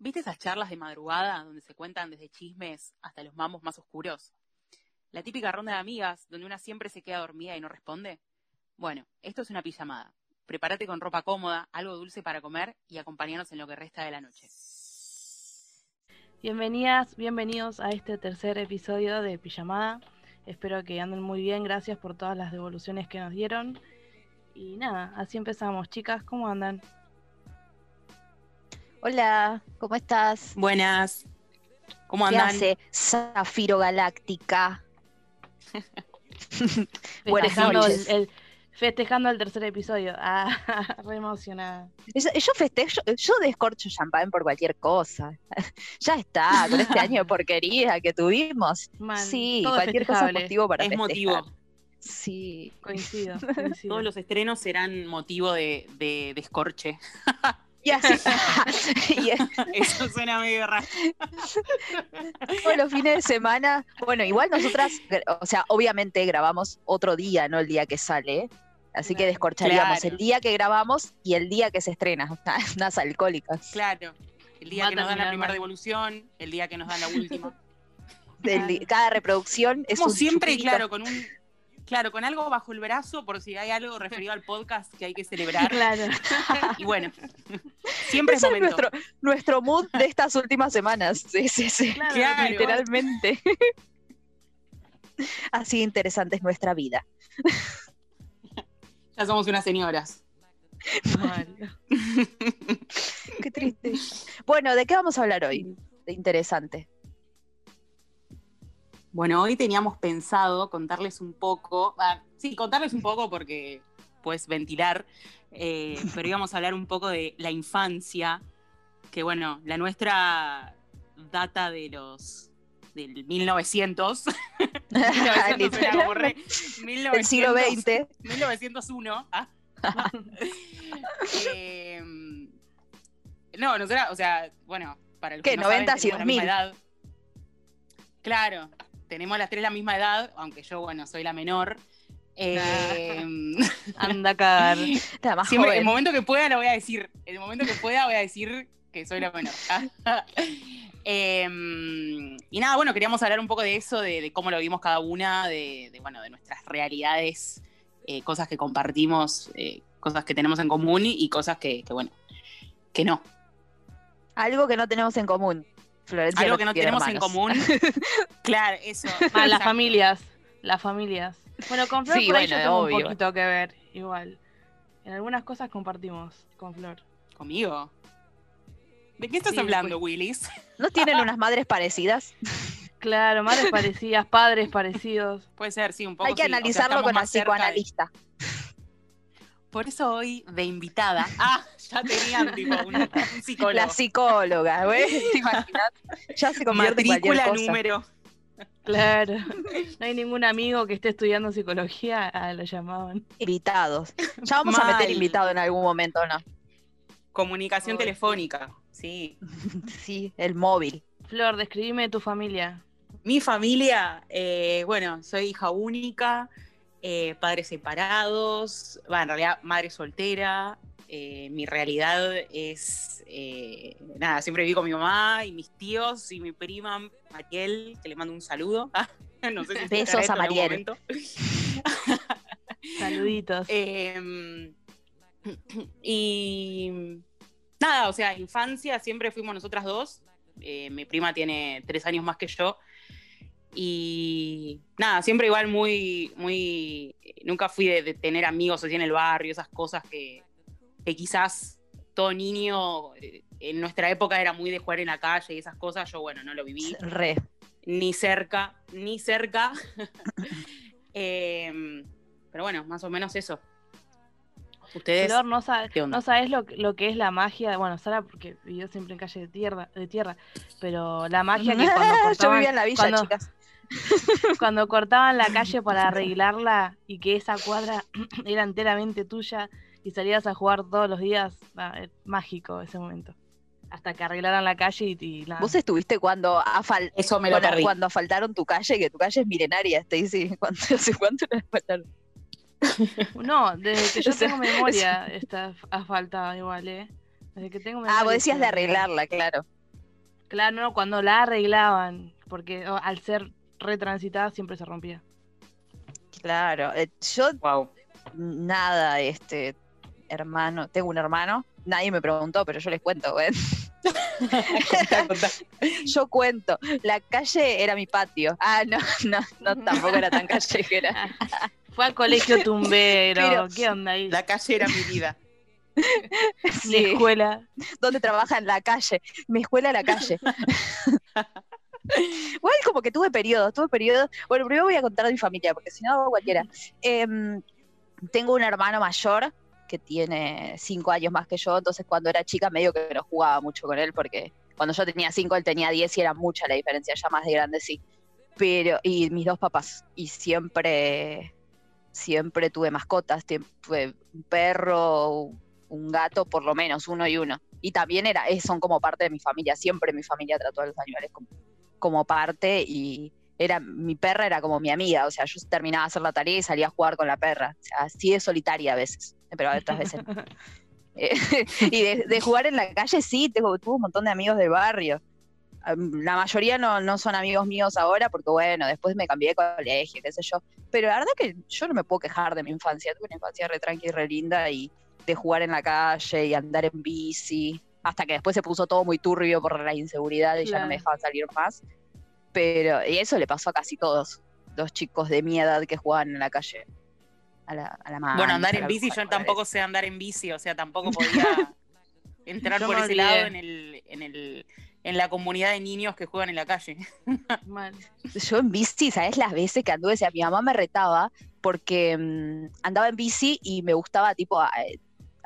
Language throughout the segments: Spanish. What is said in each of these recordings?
¿Viste esas charlas de madrugada donde se cuentan desde chismes hasta los mamos más oscuros? La típica ronda de amigas donde una siempre se queda dormida y no responde. Bueno, esto es una pijamada. Prepárate con ropa cómoda, algo dulce para comer y acompáñanos en lo que resta de la noche. Bienvenidas, bienvenidos a este tercer episodio de Pijamada. Espero que anden muy bien, gracias por todas las devoluciones que nos dieron. Y nada, así empezamos. Chicas, ¿cómo andan? Hola, ¿cómo estás? Buenas. ¿Cómo ¿Qué andan? hace Zafiro Galáctica? Buenas Festejando noches. el, el- festejando el tercer episodio. Ah, re emocionada. Yo, yo festejo, yo descorcho champán por cualquier cosa. ya está, con este año de porquería que tuvimos. Sí, cualquier cosa es motivo para es festejar. motivo. Sí. Coincido, coincido. Todos los estrenos serán motivo de, de descorche. Y así, y Eso suena medio raro. todos los fines de semana. Bueno, igual nosotras, o sea, obviamente grabamos otro día, no el día que sale. Así que descorcharíamos Claro. el día que grabamos y el día que se estrena. Unas alcohólicas. Claro. El día Va a que nos dan la primera devolución, el día que nos dan la última. Cada reproducción es Como un siempre, chupito. claro, con un. Claro, con algo bajo el brazo por si hay algo referido al podcast que hay que celebrar. Claro. Y bueno, siempre es Ese es momento. nuestro, nuestro mood de estas últimas semanas. Sí, sí, sí. Claro, Claro. Literalmente. Así interesante es nuestra vida. Ya somos unas señoras. Qué triste. Bueno, ¿de qué vamos a hablar hoy? De interesante. Bueno, hoy teníamos pensado contarles un poco, ah, sí, contarles un poco porque puedes ventilar, eh, pero íbamos a hablar un poco de la infancia, que bueno, la nuestra data de los del 1900, 1900 suena como re- Del siglo 1900, XX. 1901. ah. Eh, no, nosotros, o sea, bueno, para ¿Qué, que no saben, 90 y tenemos la misma 2000? edad. Claro, tenemos las tres la misma edad, aunque yo, bueno, soy la menor. Eh, Anda a cagar. Siempre, joven. el momento que pueda lo voy a decir. El momento que pueda voy a decir que soy la menor. Eh, y nada, bueno, queríamos hablar un poco de eso, de, de cómo lo vimos cada una, de, de, bueno, de nuestras realidades, eh, cosas que compartimos, eh, cosas que tenemos en común y, y cosas que, que, bueno, que no. Algo que no tenemos en común. Florencia Algo que no tenemos en común. claro, eso. Ah, las familias. Las familias. Bueno, con Flor Sí, por ahí bueno, yo tengo obvio. un poquito que ver, igual. En algunas cosas compartimos con Flor. ¿Conmigo? ¿De qué estás Sí, hablando, pues. Willis? ¿No tienen unas madres parecidas? Claro, madres parecidas, padres parecidos. Puede ser, sí, un poco. Hay que sí. O sea, analizarlo con la de- psicoanalista. Por eso hoy, de invitada. Ah, ya tenían tipo un, un psicólogo. La psicóloga, ¿ves? ¿Te imaginas? Ya se convierte Matrícula número. Claro. No hay ningún amigo que esté estudiando psicología, ah, lo llamaban. Invitados. Ya vamos a meter invitado en algún momento, ¿no? Comunicación telefónica. Sí. Sí, el móvil. Flor, describime tu familia. Mi familia, eh, bueno, soy hija única, eh, padres separados, va, en realidad madre soltera. eh, mi realidad es, eh, nada, siempre viví con mi mamá y mis tíos y mi prima Mariel, que le mando un saludo. No sé si Besos a Mariel. Saluditos. Eh, y nada, o sea, infancia siempre fuimos nosotras dos. Mi prima tiene tres años más que yo. Y nada, siempre igual muy, muy. Nunca fui de, de tener amigos así en el barrio, esas cosas que, que quizás todo niño eh, en nuestra época era muy de jugar en la calle y esas cosas. Yo, bueno, no lo viví Re. ni cerca, ni cerca. Eh, pero bueno, más o menos eso. Ustedes. Flor, no, sabe- no sabes lo, lo que es la magia. Bueno, Sara, porque vivió siempre en calle de tierra, de tierra. Pero la magia que cuando Yo vivía en la villa, cuando- chicas. cuando cortaban la calle para arreglarla y que esa cuadra era enteramente tuya y salías a jugar todos los días, ah, es mágico ese momento. Hasta que arreglaran la calle y, y nada. Vos estuviste cuando, afal- Eso me lo cuando, perdí. cuando asfaltaron tu calle, que tu calle es milenaria, Stacy. ¿Cuánto, ¿Hace cuánto la asfaltaron? No, desde que yo O sea, tengo memoria está asfaltada igual, ¿eh? Desde que tengo memoria. Ah, vos decías de arreglarla, claro. Claro, no, cuando la arreglaban, porque oh, al ser retransitada siempre se rompía. Claro, eh, yo Wow. nada, este hermano, tengo un hermano, nadie me preguntó, pero yo les cuento, contá. Yo cuento, la calle era mi patio. Ah, no, no, no, tampoco era tan callejera. Fue al colegio tumbero, Pero- ¿qué onda ahí? La calle era mi vida. Sí, escuela. donde trabaja en la calle, mi escuela en la calle. Igual como que tuve periodos, tuve periodos. Bueno, primero voy a contar de mi familia, porque si no, cualquiera. Em, tengo un hermano mayor que tiene cinco años más que yo, entonces cuando era chica medio que no jugaba mucho con él, porque cuando yo tenía cinco, él tenía diez y era mucha la diferencia, ya más de grande sí. Pero, y mis dos papás, y siempre, siempre tuve mascotas, tuve un perro, un gato, por lo menos, uno y uno. Y también era, eh, son como parte de mi familia, siempre mi familia trató a los animales como, como parte y era, mi perra era como mi amiga, o sea, yo terminaba de hacer la tarea y salía a jugar con la perra, o sea, así de solitaria a veces, pero otras veces no. Eh, y de, de jugar en la calle sí, tengo, tuve un montón de amigos del barrio. La mayoría no, no son amigos míos ahora porque, bueno, después me cambié de colegio, qué sé yo. Pero la verdad que yo no me puedo quejar de mi infancia. Tuve una infancia re tranqui, re linda y de jugar en la calle y andar en bici. Hasta que después se puso todo muy turbio por la inseguridad y ya no me Claro. dejaban salir más. Pero, y eso le pasó a casi todos los chicos de mi edad que jugaban en la calle. A la, a la Bueno, andar en bici, yo tampoco sé andar en bici, o sea, tampoco podía entrar Yo por ese lado en el, en el, en la comunidad de niños que juegan en la calle. Mal. Yo en bici, ¿sabes las veces que anduve? O sea, mi mamá me retaba porque mm, andaba en bici y me gustaba, tipo, a-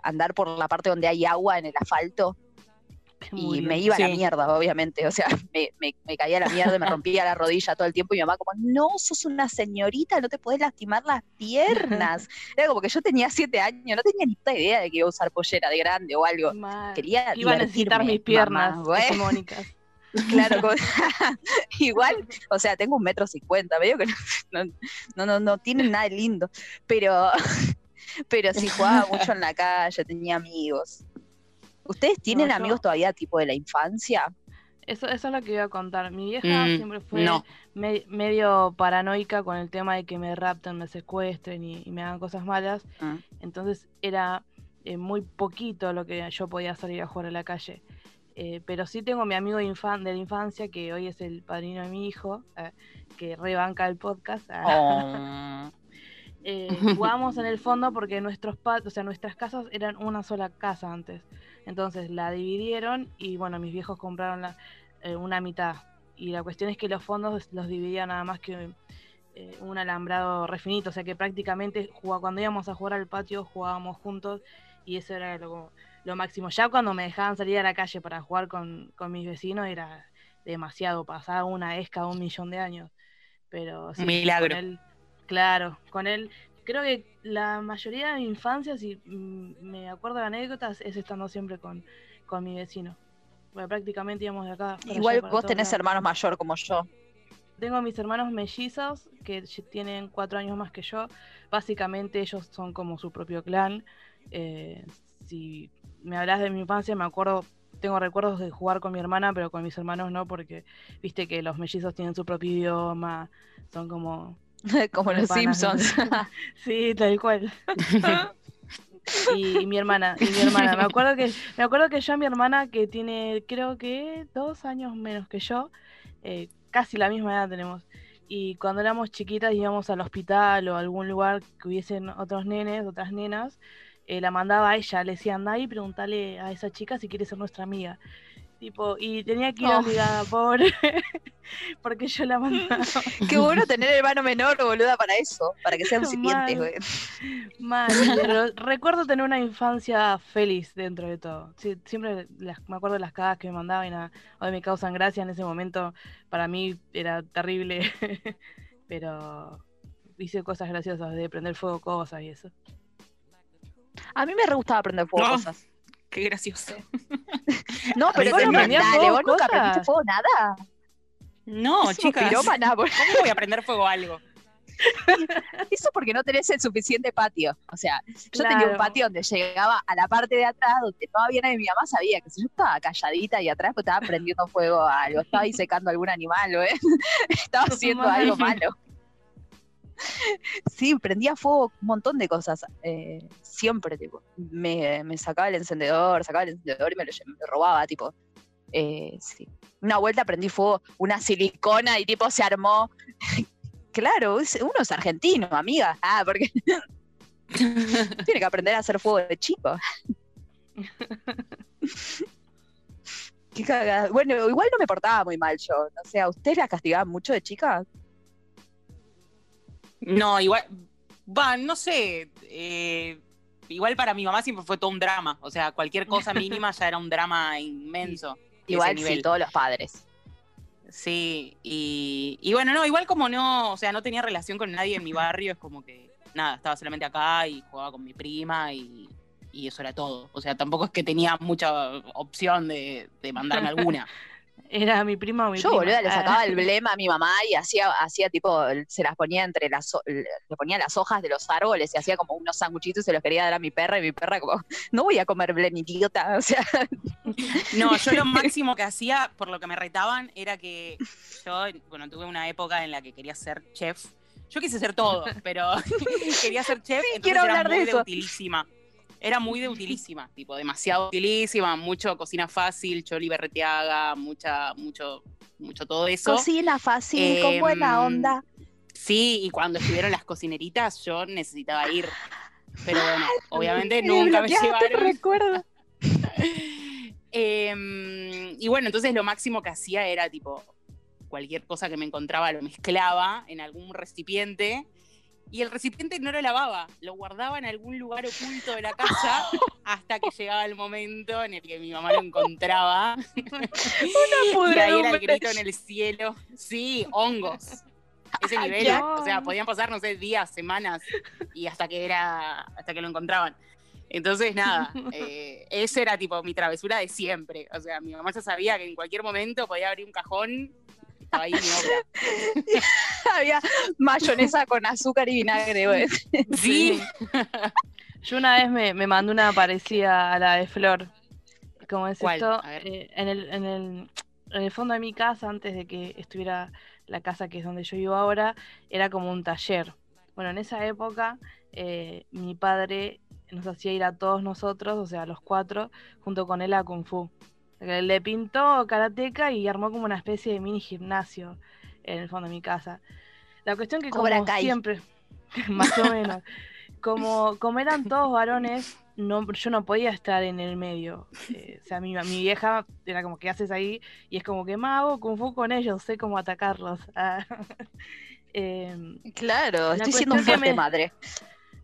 andar por la parte donde hay agua en el asfalto y me iba a la mierda, obviamente. O sea, me, me- me caía a la mierda, me rompía la rodilla todo el tiempo y mi mamá como, no, sos una señorita, no te podés lastimar las piernas. Era como que yo tenía siete años, no tenía ni puta idea de que iba a usar pollera de grande o algo. Quería Iba a necesitar mis piernas hegemónicas. Claro, como- igual, o sea, tengo un metro cincuenta, medio que no, no, no, no tiene nada de lindo, pero, pero sí jugaba mucho en la calle, tenía amigos. ¿Ustedes tienen yo- amigos todavía tipo de la infancia? Eso, eso es lo que iba a contar. Mi vieja Mm, siempre fue no. me- medio paranoica con el tema de que me rapten, me secuestren y, y me hagan cosas malas. Mm. Entonces era eh, muy poquito lo que yo podía salir a jugar a la calle. Eh, pero sí tengo mi amigo de, infan- de la infancia, que hoy es el padrino de mi hijo, eh, que rebanca el podcast. ah. Oh. Eh, jugábamos en el fondo porque nuestros o sea, nuestras casas eran una sola casa antes. Entonces la dividieron y bueno, mis viejos compraron la, eh, una mitad. Y la cuestión es que los fondos los dividían nada más que eh, un alambrado refinito. O sea que prácticamente cuando íbamos a jugar al patio jugábamos juntos y eso era lo, lo máximo. Ya cuando me dejaban salir a la calle para jugar con, con mis vecinos era demasiado. Pasaba una vez cada un millón de años. Pero sí, Milagro. con él, claro, con él creo que la mayoría de mi infancia, si mm, me acuerdo de anécdotas, es estando siempre con, con mi vecino. Prácticamente íbamos de acá. Igual allá, vos tenés hermanos mayor como yo. Tengo a mis hermanos mellizos que tienen cuatro años más que yo. Básicamente ellos son como su propio clan. Eh, si me hablas de mi infancia, me acuerdo, tengo recuerdos de jugar con mi hermana, pero con mis hermanos no, porque viste que los mellizos tienen su propio idioma, son como como los. Simpsons. Sí, tal cual. y, y mi hermana, y mi hermana. Me acuerdo que, me acuerdo que yo a mi hermana, que tiene, creo que dos años menos que yo, eh, casi la misma edad tenemos. Y cuando éramos chiquitas íbamos al hospital o a algún lugar que hubiesen otros nenes, otras nenas, eh, la mandaba a ella, le decía, anda y preguntale a esa chica si quiere ser nuestra amiga. Tipo, y tenía que ir Oh. obligada, pobre, porque yo la mandaba. Qué bueno tener hermano menor, boluda, para eso, para que sean Mal. sirvientes, güey. Mal, pero recuerdo tener una infancia feliz dentro de todo. Sí, siempre las- me acuerdo de las cagas que me mandaban y nada, hoy me causan gracia. En ese momento para mí era terrible, pero hice cosas graciosas de prender fuego cosas y eso. A mí me re gustaba aprender fuego No. cosas. Qué gracioso. No, pero ¿Vos no dale, fuego vos nunca aprendiste fuego nada. No, chicas. pirómana. ¿Cómo voy a prender fuego a algo? Eso porque no tenés el suficiente patio. O sea, yo tenía un patio donde llegaba a la parte de atrás, donde no había nadie. Mi mamá sabía que si yo estaba calladita y atrás pues, estaba prendiendo fuego a algo, estaba ahí secando algún animal, ¿o, eh? estaba haciendo algo malo. Sí, prendía fuego un montón de cosas. eh, siempre, tipo. Me, sacaba el encendedor, sacaba el encendedor y me lo, robaba, tipo. Eh, sí. Una vuelta prendí fuego una silicona y tipo se armó. claro, uno es argentino, amiga. Ah, porque tiene que aprender a hacer fuego de chico. Bueno, igual no me portaba muy mal yo. O sea, ¿ustedes la castigaban mucho de chica? No, igual, va, no sé, eh, igual para mi mamá siempre fue todo un drama, o sea, cualquier cosa mínima ya era un drama inmenso. Igual sí, nivel. todos los padres. Sí, y, y bueno, no, igual como no, o sea, no tenía relación con nadie en mi barrio, es como que, nada, estaba solamente acá y jugaba con mi prima y, y eso era todo. O sea, tampoco es que tenía mucha opción de, de mandarme alguna. Era mi prima o mi Yo, prima. boluda, le Ah. sacaba el blema a mi mamá y hacía, hacía tipo, se las ponía entre las, le ponía las hojas de los árboles y hacía como unos sanguchitos y se los quería dar a mi perra y mi perra como, no voy a comer blem, idiota, o sea, No, yo lo máximo que hacía, por lo que me retaban, era que yo, bueno, tuve una época en la que quería ser chef. Yo quise ser todo, pero quería ser chef, entonces quiero era hablar de muy de, eso. utilísima. Era muy de utilísima, tipo, demasiado utilísima, mucho cocina fácil, choli berreteaga, mucha, mucho, mucho todo eso. cocina fácil, con buena Em, onda. Sí, y cuando estuvieron las cocineritas, yo necesitaba ir. Pero bueno, obviamente Me nunca me llevaron. recuerdo. Em, y bueno, entonces lo máximo que hacía era tipo cualquier cosa que me encontraba lo mezclaba en algún recipiente y el recipiente no lo lavaba, lo guardaba en algún lugar oculto de la casa hasta que llegaba el momento en el que mi mamá lo encontraba y ahí era el grito en el cielo. Sí, hongos. Ese nivel, o sea, podían pasar, no sé, días, semanas y hasta que era, hasta que lo encontraban. Entonces, nada, eh, esa era tipo mi travesura de siempre. O sea, mi mamá ya sabía que en cualquier momento podía abrir un cajón estaba ahí mi obra. Había mayonesa con azúcar y vinagre, güey. Sí, Yo una vez me, me mandé una parecida a la de Flor. ¿Cómo es ¿Cuál? esto? Eh, en, el, en, el, en el fondo de mi casa, antes de que estuviera la casa que es donde yo vivo ahora, era como un taller. Bueno, en esa época eh, mi padre nos hacía ir a todos nosotros, o sea, a los cuatro, junto con él a Kung Fu. Le pintó karateca y armó como una especie de mini gimnasio en el fondo de mi casa. La cuestión que como siempre, más o menos, como, como eran todos varones, no, yo no podía estar en el medio. Eh, o sea, mi, mi vieja era como, ¿qué haces ahí? Y es como que, mago, kung fu con ellos, sé cómo atacarlos. Ah. Em, Claro, La estoy siendo que fuerte me- madre.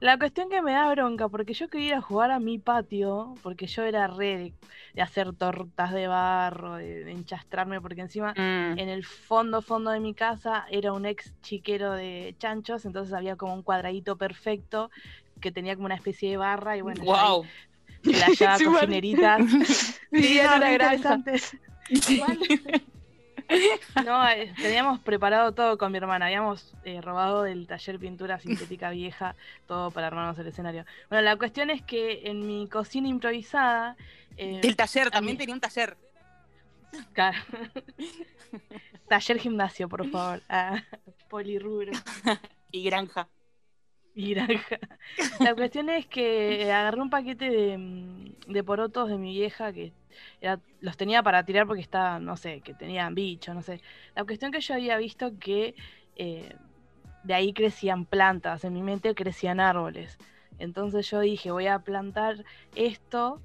La cuestión que me da bronca, porque yo quería ir a jugar a mi patio, porque yo era re de, de hacer tortas de barro, de, de enchastrarme, porque encima Mm, en el fondo, fondo de mi casa era un ex chiquero de chanchos, entonces había como un cuadradito perfecto que tenía como una especie de barra y bueno, wow. flasheaba Sí, cocineritas. No, una re granja. interesante. Igual, No, eh, teníamos preparado todo con mi hermana. Habíamos eh, robado del taller pintura sintética vieja todo para armarnos el escenario. Bueno, la cuestión es que en mi cocina improvisada. eh, Del taller, también mí- tenía un taller. ca- taller gimnasio, por favor. Ah, polirrubro Y granja. y granja. La cuestión es que agarré un paquete de, mm, de porotos de mi vieja que los tenía para tirar porque estaba, no sé, que tenían bichos, no sé. La cuestión que yo había visto que eh, de ahí crecían plantas, en mi mente crecían árboles. Entonces yo dije, voy a plantar esto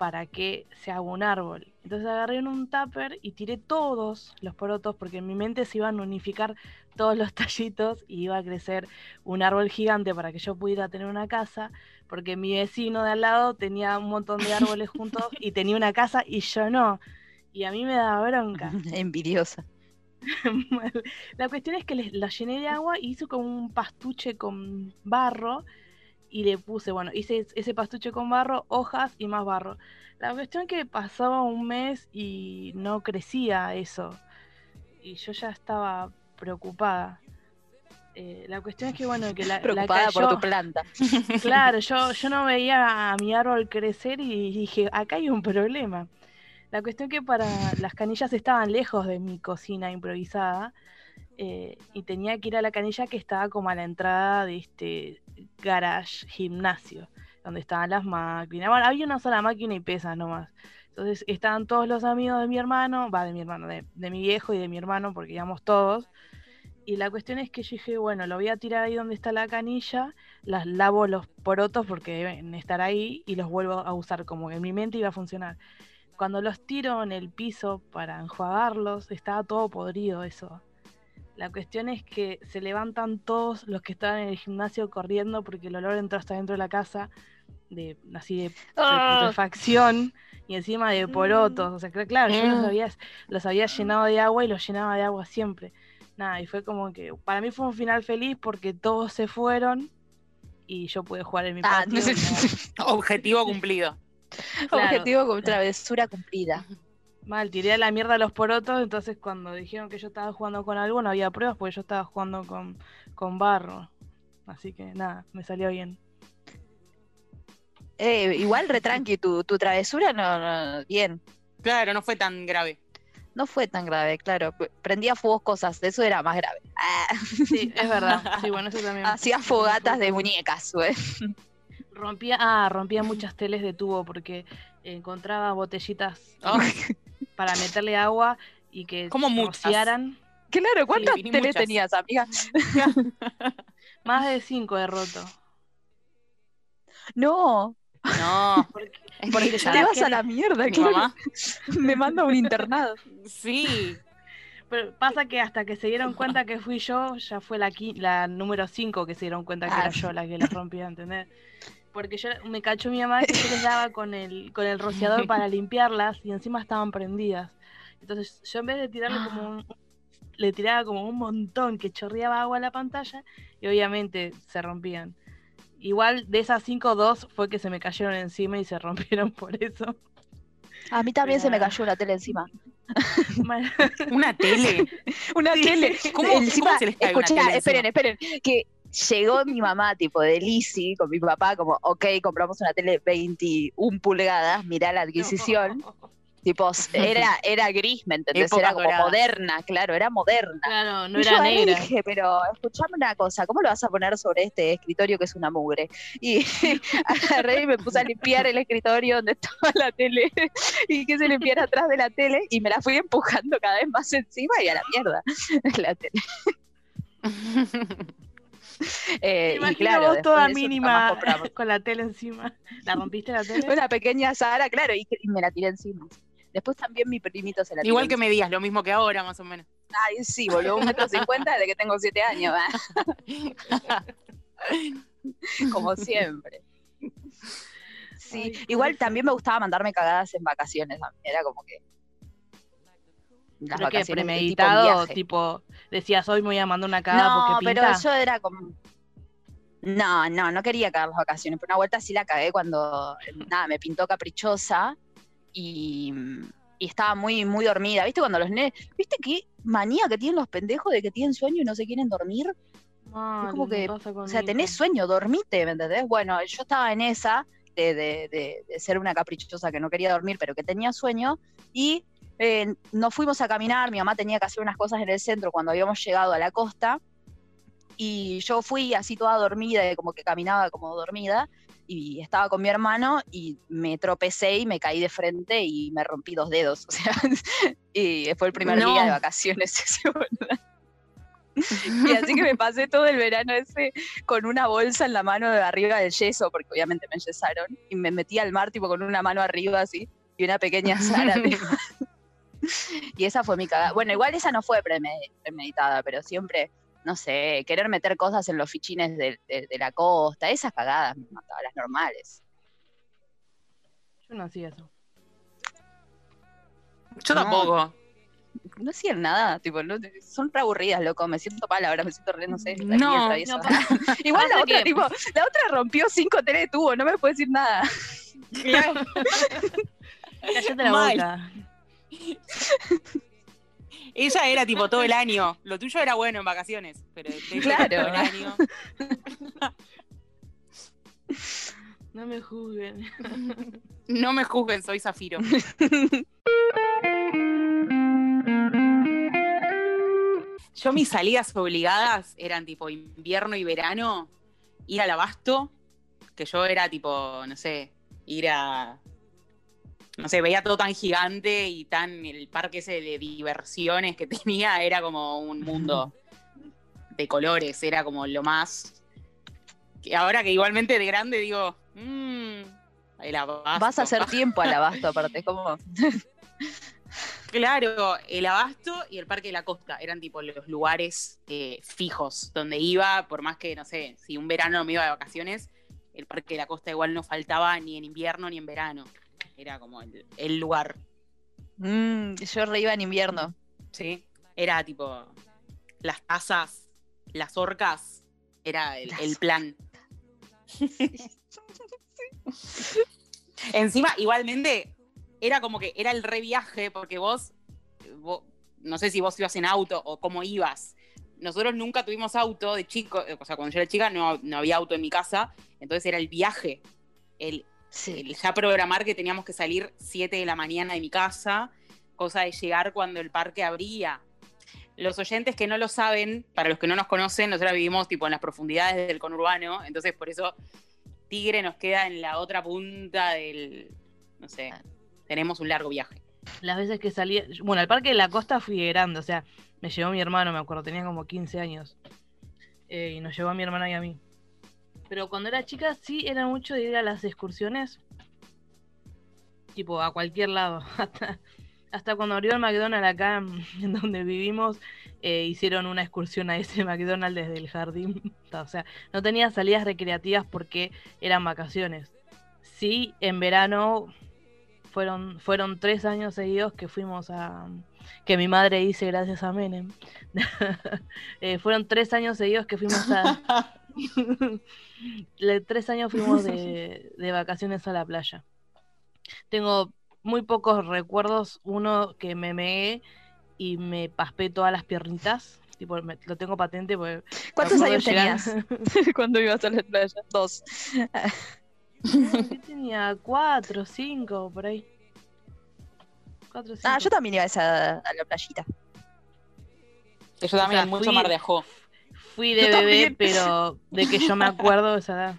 para que se haga un árbol. Entonces agarré en un tupper y tiré todos los porotos porque en mi mente se iban a unificar todos los tallitos y iba a crecer un árbol gigante para que yo pudiera tener una casa, porque mi vecino de al lado tenía un montón de árboles juntos y tenía una casa y yo no. Y a mí me daba bronca. Envidiosa. La cuestión es que les- la llené de agua y hice como un pastuche con barro y le puse, bueno, hice es- ese pastuche con barro, hojas y más barro. La cuestión que pasaba un mes y no crecía eso. Y yo ya estaba preocupada. Eh, la cuestión es que, bueno, que la, la Preocupada por tu planta. Claro, yo, yo no veía a mi árbol crecer y dije, acá hay un problema. La cuestión que para las canillas estaban lejos de mi cocina improvisada eh, y tenía que ir a la canilla que estaba como a la entrada de este garage gimnasio, donde estaban las máquinas. Bueno, había una sola máquina y pesas nomás. Entonces estaban todos los amigos de mi hermano, va, de mi hermano, de, de mi viejo y de mi hermano, porque íbamos todos. Y la cuestión es que yo dije, bueno, lo voy a tirar ahí donde está la canilla las lavo los porotos porque deben estar ahí y los vuelvo a usar como que en mi mente iba a funcionar. Cuando los tiro en el piso para enjuagarlos, estaba todo podrido eso. La cuestión es que se levantan todos los que estaban en el gimnasio corriendo porque el olor entró hasta dentro de la casa, de, así de Ah. putrefacción y encima de porotos. O sea, claro, yo los Mm. había, los había llenado de agua y los llenaba de agua siempre. Nada, y fue como que para mí fue un final feliz porque todos se fueron y yo pude jugar en mi Ah. Objetivo cumplido. Claro. Objetivo con travesura cumplida. Mal, tiré a la mierda los porotos, entonces cuando dijeron que yo estaba jugando con algo no había pruebas porque yo estaba jugando con, con barro. Así que nada, me salió bien. Eh, igual retranqui, tu, tu travesura no, no, bien. Claro, no fue tan grave. No fue tan grave, claro. Prendía fuegos cosas, eso era más grave. Ah, Sí, es verdad. Sí, bueno, eso también. hacía fogatas de muñecas, güey. Rompía, ah, rompía muchas teles de tubo porque encontraba botellitas Oh, para meterle agua y que ¿Cómo muchas? rociaran. Claro, ¿cuántas Sí, teles muchas. tenías, amiga? Más de cinco de roto. No, no. Porque, ya te la vas a la mierda, mi claro. mamá. Me manda a un internado. Sí. pero pasa que hasta que se dieron cuenta que fui yo, ya fue la, la número 5 que se dieron cuenta que Ah, era sí. yo la que les rompía, ¿entendés? Porque yo me cachó mi mamá que yo les daba con el, con el rociador para limpiarlas y encima estaban prendidas. Entonces yo en vez de tirarle como un, le tiraba como un montón que chorreaba agua a la pantalla y obviamente se rompían. Igual de esas 5, dos fue que se me cayeron encima y se rompieron por eso. A mí también se me cayó una tele encima. Una tele. Una Sí. tele. ¿Cómo- encima, cómo se les cae una escuchá, tele esperen, encima? esperen. Que llegó mi mamá, tipo de Lizzy, con mi papá, como, ok, compramos una tele 21 pulgadas, mirá la adquisición. Tipo, era, era gris, ¿me entendés? Era como moderna, claro, era moderna. Claro, no Y yo era agarré y negra. dije, pero escuchame una cosa, ¿cómo lo vas a poner sobre este escritorio que es una mugre? Y agarré y me puse a limpiar el escritorio donde estaba la tele y que se limpiara atrás de la tele y me la fui empujando cada vez más encima y a la mierda la tele. Eh, y claro, vos toda de eso mínima con la tele encima. ¿La rompiste la tele? Una pequeña Sara, claro, y, y me la tiré encima. Después también mi primito se la tiró Igual que encima. me digas, lo mismo que ahora, más o menos. Ay, sí, boludo, un metro cincuenta desde que tengo siete años, ¿eh? como siempre. Sí, Ay, igual también me gustaba mandarme cagadas en vacaciones. Era como que. Las Creo que vacaciones tipo premeditado, tipo, decías hoy me voy a mandar una cagada No, porque pero pinta. yo era como. No, no, no quería cagar las vacaciones. Pero una vuelta sí la cagué cuando nada, me pintó caprichosa y, y estaba muy, muy dormida. ¿Viste cuando los nenes. ¿Viste qué manía que tienen los pendejos de que tienen sueño y no se quieren dormir? Mal, como me que, O sea, tenés sueño, dormite, ¿me entendés? Bueno, yo estaba en esa de, de- de- de ser una caprichosa que no quería dormir, pero que tenía sueño, y eh, nos fuimos a caminar, mi mamá tenía que hacer unas cosas en el centro cuando habíamos llegado a la costa, y yo fui así toda dormida, y como que caminaba como dormida, y estaba con mi hermano, y me tropecé y me caí de frente y me rompí dos dedos, o sea, y fue el primer No. día de vacaciones. Y así que me pasé todo el verano ese con una bolsa en la mano de arriba del yeso, porque obviamente me yesaron, y me metí al mar tipo con una mano arriba así, y una pequeña Sara. y esa fue mi cagada. Bueno, igual esa no fue preme- premeditada, pero siempre, no sé, querer meter cosas en los fichines de, de- de la costa, esas cagadas me las normales. Yo no hacía eso. Yo No. tampoco. No hacían nada, tipo, no- son re aburridas, loco, me siento mal ahora, me siento re, no sé, No, Igual la otra, que- tipo, la otra rompió cinco teles de tubo, no me puede decir nada. Cállate la Mal. boca. Ella era tipo todo el año. Lo tuyo era bueno en vacaciones, pero ella Claro. todo el año. No me juzguen. No me juzguen, soy Zafiro. Yo mis salidas obligadas eran tipo invierno y verano, ir al abasto, que yo era tipo, no sé, ir a... No sé, veía todo tan gigante y tan el parque ese de diversiones que tenía era como un mundo de colores, era como lo más... Que ahora que igualmente de grande digo, mmm, el abasto. Vas a hacer tiempo al abasto, aparte, como. Claro, el Abasto y el Parque de la Costa eran tipo los lugares eh, fijos donde iba, por más que, no sé, si un verano me iba de vacaciones, el Parque de la Costa igual no faltaba ni en invierno ni en verano. Era como el, el lugar, Mm, yo re iba en invierno. ¿sí? Era tipo las tazas, las orcas, era el, plan. Encima, igualmente, era como que era el reviaje, porque vos, vos- no sé si vos ibas en auto o cómo ibas. Nosotros nunca tuvimos auto de chico, o sea, cuando yo era chica no, no había auto en mi casa, entonces era el viaje, el, Sí. ya programar que teníamos que salir 7 de la mañana de mi casa, cosa de llegar cuando el parque abría. Los oyentes que no lo saben, para los que no nos conocen, nosotros vivimos tipo en las profundidades del conurbano, entonces por eso Tigre nos queda en la otra punta del, no sé, tenemos un largo viaje. Las veces que salía. Bueno, al parque de la costa fui grande, o sea, me llevó mi hermano, me acuerdo, tenía como 15 años. Eh, y nos llevó a mi hermana y a mí. Pero cuando era chica sí era mucho de ir a las excursiones. Tipo, a cualquier lado. Hasta, hasta cuando abrió el McDonald's acá en, donde vivimos, eh, hicieron una excursión a ese McDonald's desde el jardín. O sea, no tenía salidas recreativas porque eran vacaciones. Sí, en verano fueron, fueron tres años seguidos que fuimos a. que mi madre hice gracias a Menem. Eh, fueron tres años seguidos que fuimos a. Le- tres años fuimos de, de vacaciones a la playa. Tengo muy pocos recuerdos. Uno que me meé y me paspé todas las piernitas. Tipo, me- lo tengo patente porque. ¿Cuántos años llegar- tenías cuando ibas a la playa? Dos. ¿Qué tenía? Cuatro, cinco, por ahí. Cuatro, cinco. Ah, yo también iba a, esa, a la playita. Yo también, sea, mucho fui- mar de ajo. Fui de Yo bebé, también. pero de que yo me acuerdo esa edad.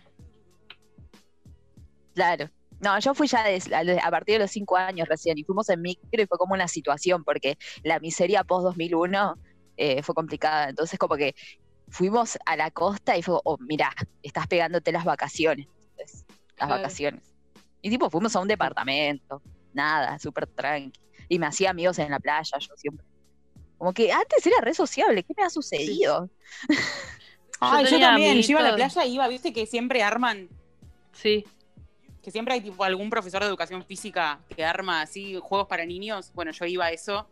Claro. No, yo fui ya a, a partir de los cinco años recién y fuimos en micro y fue como una situación porque la miseria post 2001 eh, fue complicada. Entonces como que fuimos a la costa y fue, oh, mirá, estás pegándote las vacaciones. Entonces, las Claro. vacaciones. Y tipo, fuimos a un departamento, nada, súper tranqui. Y me hacía amigos en la playa, yo siempre. Como que antes era re sociable, ¿qué me ha sucedido? Ay, yo, también, yo iba a la playa y iba, viste que siempre arman, Sí, que siempre hay tipo algún profesor de educación física que arma así juegos para niños. Bueno, yo iba a eso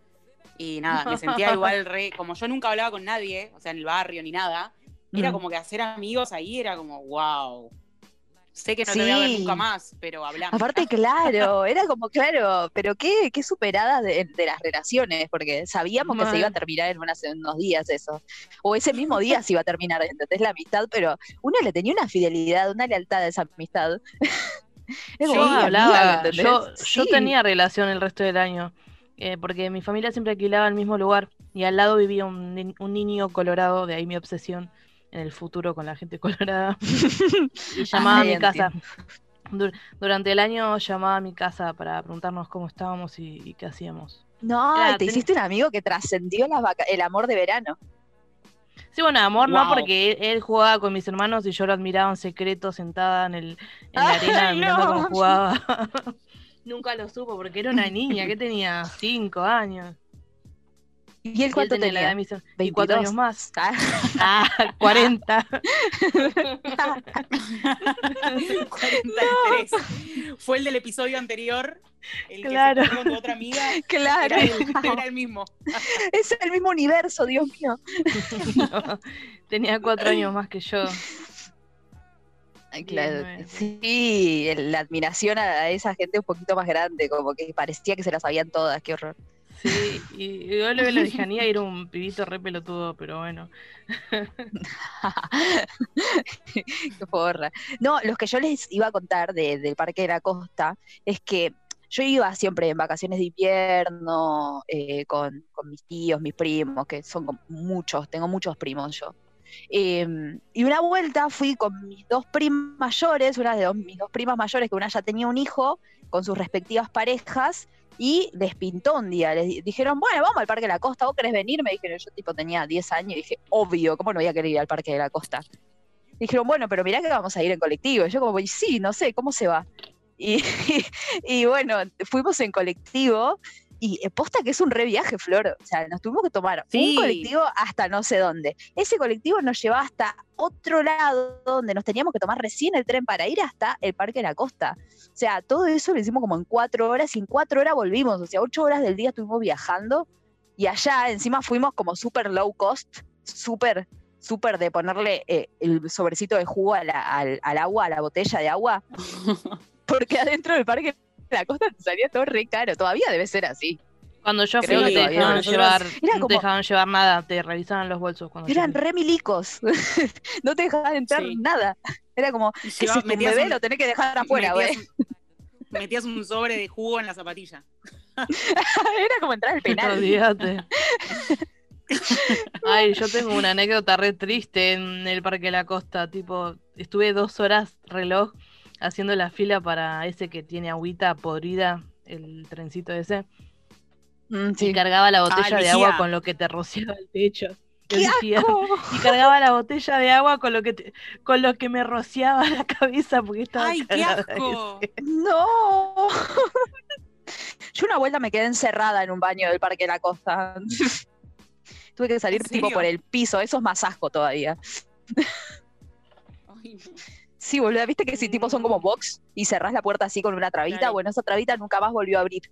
y nada, me sentía igual re, como yo nunca hablaba con nadie, o sea, en el barrio ni nada, era Mm. como que hacer amigos ahí era como, wow. Sé que no te voy a ver Sí. nunca más, pero hablamos. Aparte, claro, era como, claro, pero qué, qué superadas de, de las relaciones, porque sabíamos que se iba a terminar en, unas- en unos días eso. O ese mismo día se iba a terminar, ¿entendés? La amistad, pero uno le tenía una fidelidad, una lealtad a esa amistad. Es yo amiga, hablaba, ¿entendés? yo, yo Sí. tenía relación el resto del año, eh, porque mi familia siempre alquilaba el mismo lugar y al lado vivía un, ni- un niño colorado, de ahí mi obsesión en el futuro con la gente colorada. y llamaba a mi casa. Dur- durante el año llamaba a mi casa para preguntarnos cómo estábamos y, y qué hacíamos. No, Era, te ten- hiciste un amigo que trascendió las vaca- el amor de verano. Sí, bueno, amor no, porque él, él jugaba con mis hermanos y yo lo admiraba en secreto sentada en, el, en la arena mirando no. cómo jugaba. Nunca lo supo porque era una niña que tenía cinco años. ¿Y él cuánto tenía la edad de tenía? mis her- y cuatro 22. años más. Ah, Ah, 40. 43. Fue el del episodio anterior, el Claro. que se con tu otra amiga. claro, Era, el, era el mismo. es el mismo universo, Dios mío. No, tenía cuatro años más que yo. Claro, sí, la admiración a a esa gente un poquito más grande, como que parecía que se las sabían todas, qué horror. Sí, y yo le la lejanía y era un pibito re pelotudo, pero bueno. Qué porra. No, los que yo les iba a contar del Parque de la Costa es que yo iba siempre en vacaciones de invierno eh, con, mis tíos, mis primos, que son muchos, tengo muchos primos yo. Em, y una vuelta fui con mis dos primas mayores, una de mis dos primas mayores, que una ya tenía un hijo con sus respectivas parejas, y les pintó un día. Les dijeron, bueno, vamos al Parque de la Costa, ¿vos querés venir? Me dijeron, yo tipo tenía 10 años y dije, obvio, ¿cómo no voy a querer ir al Parque de la Costa? Dijeron, bueno, pero mirá que vamos a ir en colectivo. Y yo como, sí, no sé, ¿cómo se va? Y, bueno, fuimos en colectivo y posta que es un re viaje, Flor. O sea, nos tuvimos que tomar un colectivo hasta no sé dónde. Ese colectivo nos llevaba hasta otro lado donde nos teníamos que tomar recién el tren para ir hasta el Parque de la Costa. O sea, todo eso lo hicimos como en cuatro horas y en cuatro horas volvimos. O sea, ocho horas del día estuvimos viajando y allá encima fuimos como súper low cost, súper, súper de ponerle eh, el sobrecito de jugo al, al agua, a la botella de agua. porque adentro del parque la costa te salía todo re caro. Todavía debe ser así. Cuando yo fui no te dejaban, llevar, no te dejaban llevar nada, te revisaban los bolsos. Cuando eran re milicos, no te dejaban entrar nada. Era como, si tu bebé lo tenés que dejar afuera, güey. Metías, un sobre de jugo en la zapatilla. Era como entrar al penal. Ay, yo tengo una anécdota re triste en el Parque de la Costa. Tipo, estuve dos horas reloj haciendo la fila para ese que tiene agüita podrida, el trencito ese. Mm, y cargaba la botella de agua con lo que te rociaba el techo. y cargaba la botella de agua con lo que con lo que me rociaba la cabeza porque estaba ¡Ay, qué asco! ¡No! Yo una vuelta me quedé encerrada en un baño del Parque de la Costa. Tuve que salir tipo por el piso, eso es más asco todavía. Ay, no. Sí, boludo, viste que si tipo son como box y cerrás la puerta así con una trabita, bueno, esa trabita nunca más volvió a abrir.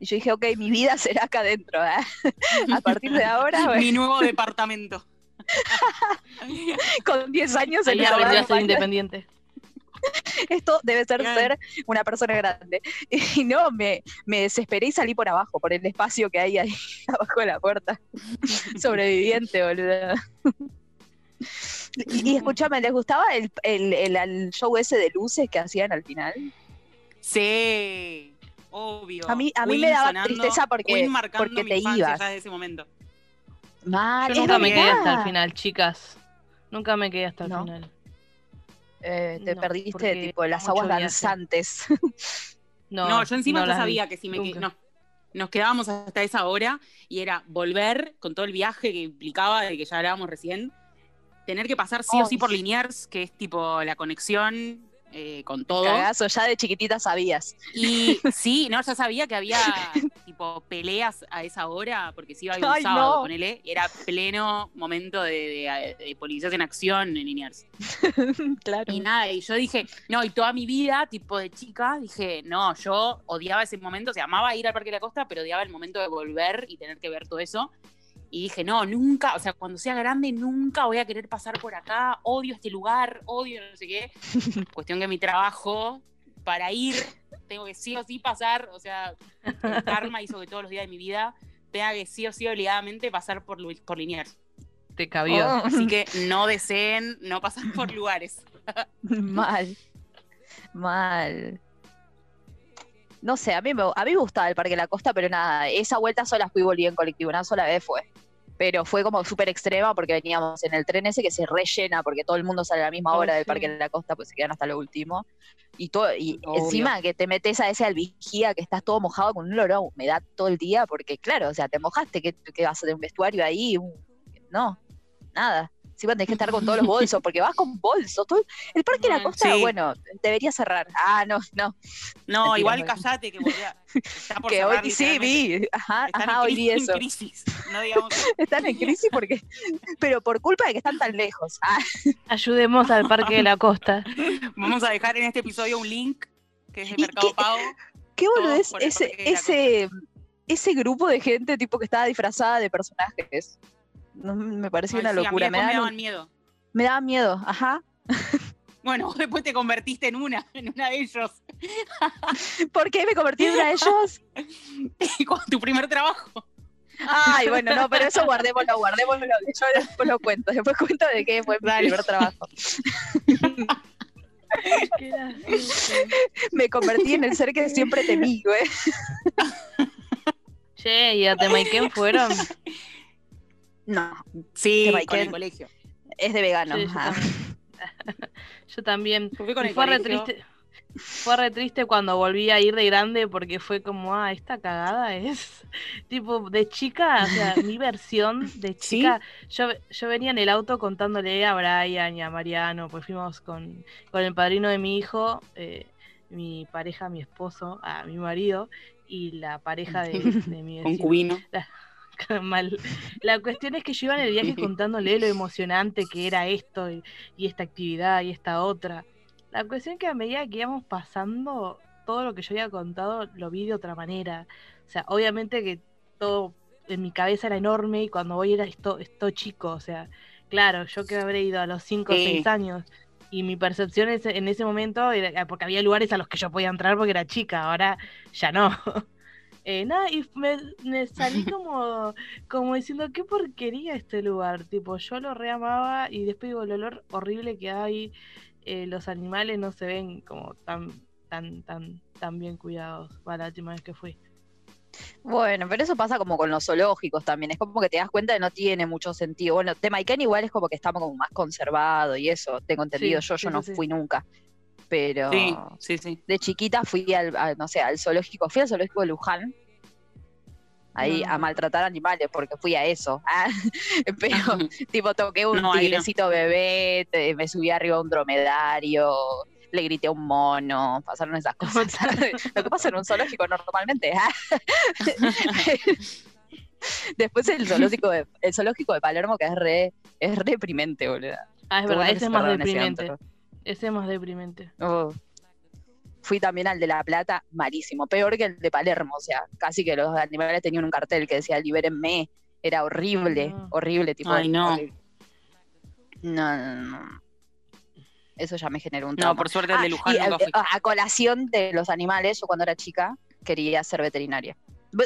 Y yo dije, ok, mi vida será acá adentro, ¿eh? A partir de ahora. mi nuevo departamento. con 10 años en a ser independiente. Esto debe ser ser una persona grande. Y no, me, me desesperé y salí por abajo, por el espacio que hay ahí abajo de la puerta. Sobreviviente, boludo. Y, escúchame, ¿les gustaba el, el, show ese de luces que hacían al final? Sí, obvio. A mí, a mí me daba tristeza porque, porque te ibas. Ya ese momento. Mal, Yo nunca me quedé hasta el final, chicas. Nunca me quedé hasta el final. Eh, te perdiste tipo las aguas danzantes. no, no, yo encima no sabía que si me quedé, no, nos quedábamos hasta esa hora y era volver con todo el viaje que implicaba de que ya hablábamos recién tener que pasar sí o sí por Liniers, que es tipo la conexión eh, con todo. Cagazo, ya de chiquitita sabías. Y sí, no, ya sabía que había tipo peleas a esa hora, porque si iba a ir un sábado, con él, era pleno momento de, de, policías en acción en Liniers. claro. Y nada, y yo dije, no, y toda mi vida, tipo de chica, dije, no, yo odiaba ese momento, o sea, amaba ir al Parque de la Costa, pero odiaba el momento de volver y tener que ver todo eso. Y dije, no, nunca, o sea, cuando sea grande, nunca voy a querer pasar por acá, odio este lugar, odio no sé qué. Cuestión que mi trabajo, para ir, tengo que sí o sí pasar, o sea, el karma hizo que todos los días de mi vida tenga que sí o sí obligadamente pasar por, por Liniers. Te cabió. Oh. Así que no deseen no pasar por lugares. mal, mal. No sé, a mí, me, a mí me gustaba el Parque de la Costa, pero nada, esa vuelta sola fui volví en colectivo, una sola vez fue. Pero fue como súper extrema porque veníamos en el tren ese que se rellena porque todo el mundo sale a la misma hora del Parque de la Costa, pues se quedan hasta lo último. Y, todo, y encima que te metes a ese albigía que estás todo mojado con un olor a humedad todo el día, porque claro, o sea, te mojaste, que, que vas a tener un vestuario ahí, no, nada si tenés que estar con todos los bolsos, porque vas con bolsos. el parque de la costa, bueno, debería cerrar. Ah, no, no. No, igual callate que está por que hoy sí vi, ajá, ajá, hoy vi eso. En crisis, no digamos. están en crisis porque, pero por culpa de que están tan lejos. Ah. Ayudemos al parque de la costa. Vamos a dejar en este episodio un link que es de Mercado Pago. Qué bueno es ese, ese, ese grupo de gente tipo que estaba disfrazada de personajes me parecía una locura. me, daban miedo. Me daba miedo, ajá. Bueno, vos después te convertiste en una, en una de ellos. ¿Por qué me convertí en una de ellos? Con tu primer trabajo. Ay, bueno, no, pero eso guardémoslo, guardémoslo. Yo después lo cuento, después cuento de qué fue mi primer trabajo. Me convertí en el ser que siempre temí, güey. Che, ¿y a Temaiken fueron? No, Sí, con el colegio. es de vegano. Sí, yo Ah. también. Yo también. Fue re triste. Fue re triste cuando volví a ir de grande porque fue como, ah, esta cagada es tipo de chica, o sea, mi versión de ¿Sí? chica. Yo, yo venía en el auto contándole a Brian y a Mariano, pues fuimos con, con el padrino de mi hijo, eh, mi pareja, mi esposo, a mi marido y la pareja de, de mi vecino. Concubino. Mal. La cuestión es que yo iba en el viaje contándole lo emocionante que era esto y, y esta actividad y esta otra. La cuestión es que a medida que íbamos pasando, todo lo que yo había contado lo vi de otra manera. O sea, obviamente que todo en mi cabeza era enorme y cuando voy era esto, esto chico. O sea, claro, yo que habré ido a los 5 o Sí. 6 años y mi percepción en ese momento era porque había lugares a los que yo podía entrar porque era chica, ahora ya no. Eh, nada, y me, me salí como, como diciendo, qué porquería este lugar. Tipo, yo lo reamaba y después digo, el olor horrible que hay, eh, los animales no se ven como tan, tan, tan, tan bien cuidados. Para la última vez que fui. Bueno, pero eso pasa como con los zoológicos también. Es como que te das cuenta que no tiene mucho sentido. Bueno, Temaiken igual es como que está como más conservado y eso, tengo entendido. Sí, yo, sí, yo no sí. fui nunca. Pero Sí, sí, sí. de chiquita fui al, a- no sé, al zoológico, fui al zoológico de Luján. Ahí No, a maltratar animales porque fui a eso. Ah, pero tipo toqué un No, tigrecito bebé, te- me subí arriba a un dromedario, le grité a un mono, pasaron esas cosas. Lo que pasa en un zoológico normalmente. ah. Después el zoológico de, el zoológico de Palermo que es re, es deprimente, boludo. Ah, es verdad, ese es más ese deprimente. Ese es más deprimente. Oh. Fui también al de La Plata, malísimo, peor que el de Palermo, o sea, casi que los animales tenían un cartel que decía libérenme, era horrible, No. horrible, tipo. Ay, no. horrible. No, no, no. Eso ya me generó un No, trauma. por suerte el Ah, de Luján y nunca a, fui. a colación de los animales, yo cuando era chica quería ser veterinaria.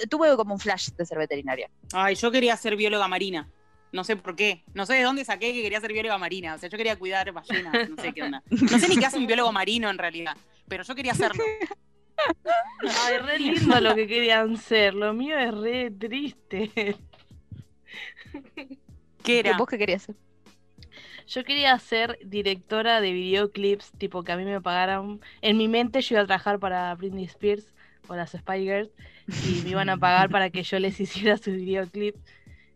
Tuve como un flash de ser veterinaria. Ay, yo quería ser bióloga marina. No sé por qué. No sé de dónde saqué que quería ser bióloga marina. O sea, yo quería cuidar ballenas. No sé qué onda. No sé ni qué hace un biólogo marino en realidad. Pero yo quería hacerlo. Ay, re lindo lo que querían ser. Lo mío es re triste. ¿Qué era? ¿Vos qué querías ser? Yo quería ser directora de videoclips, tipo que a mí me pagaran. En mi mente yo iba a trabajar para Britney Spears o las Spy Girls y me iban a pagar para que yo les hiciera sus videoclips.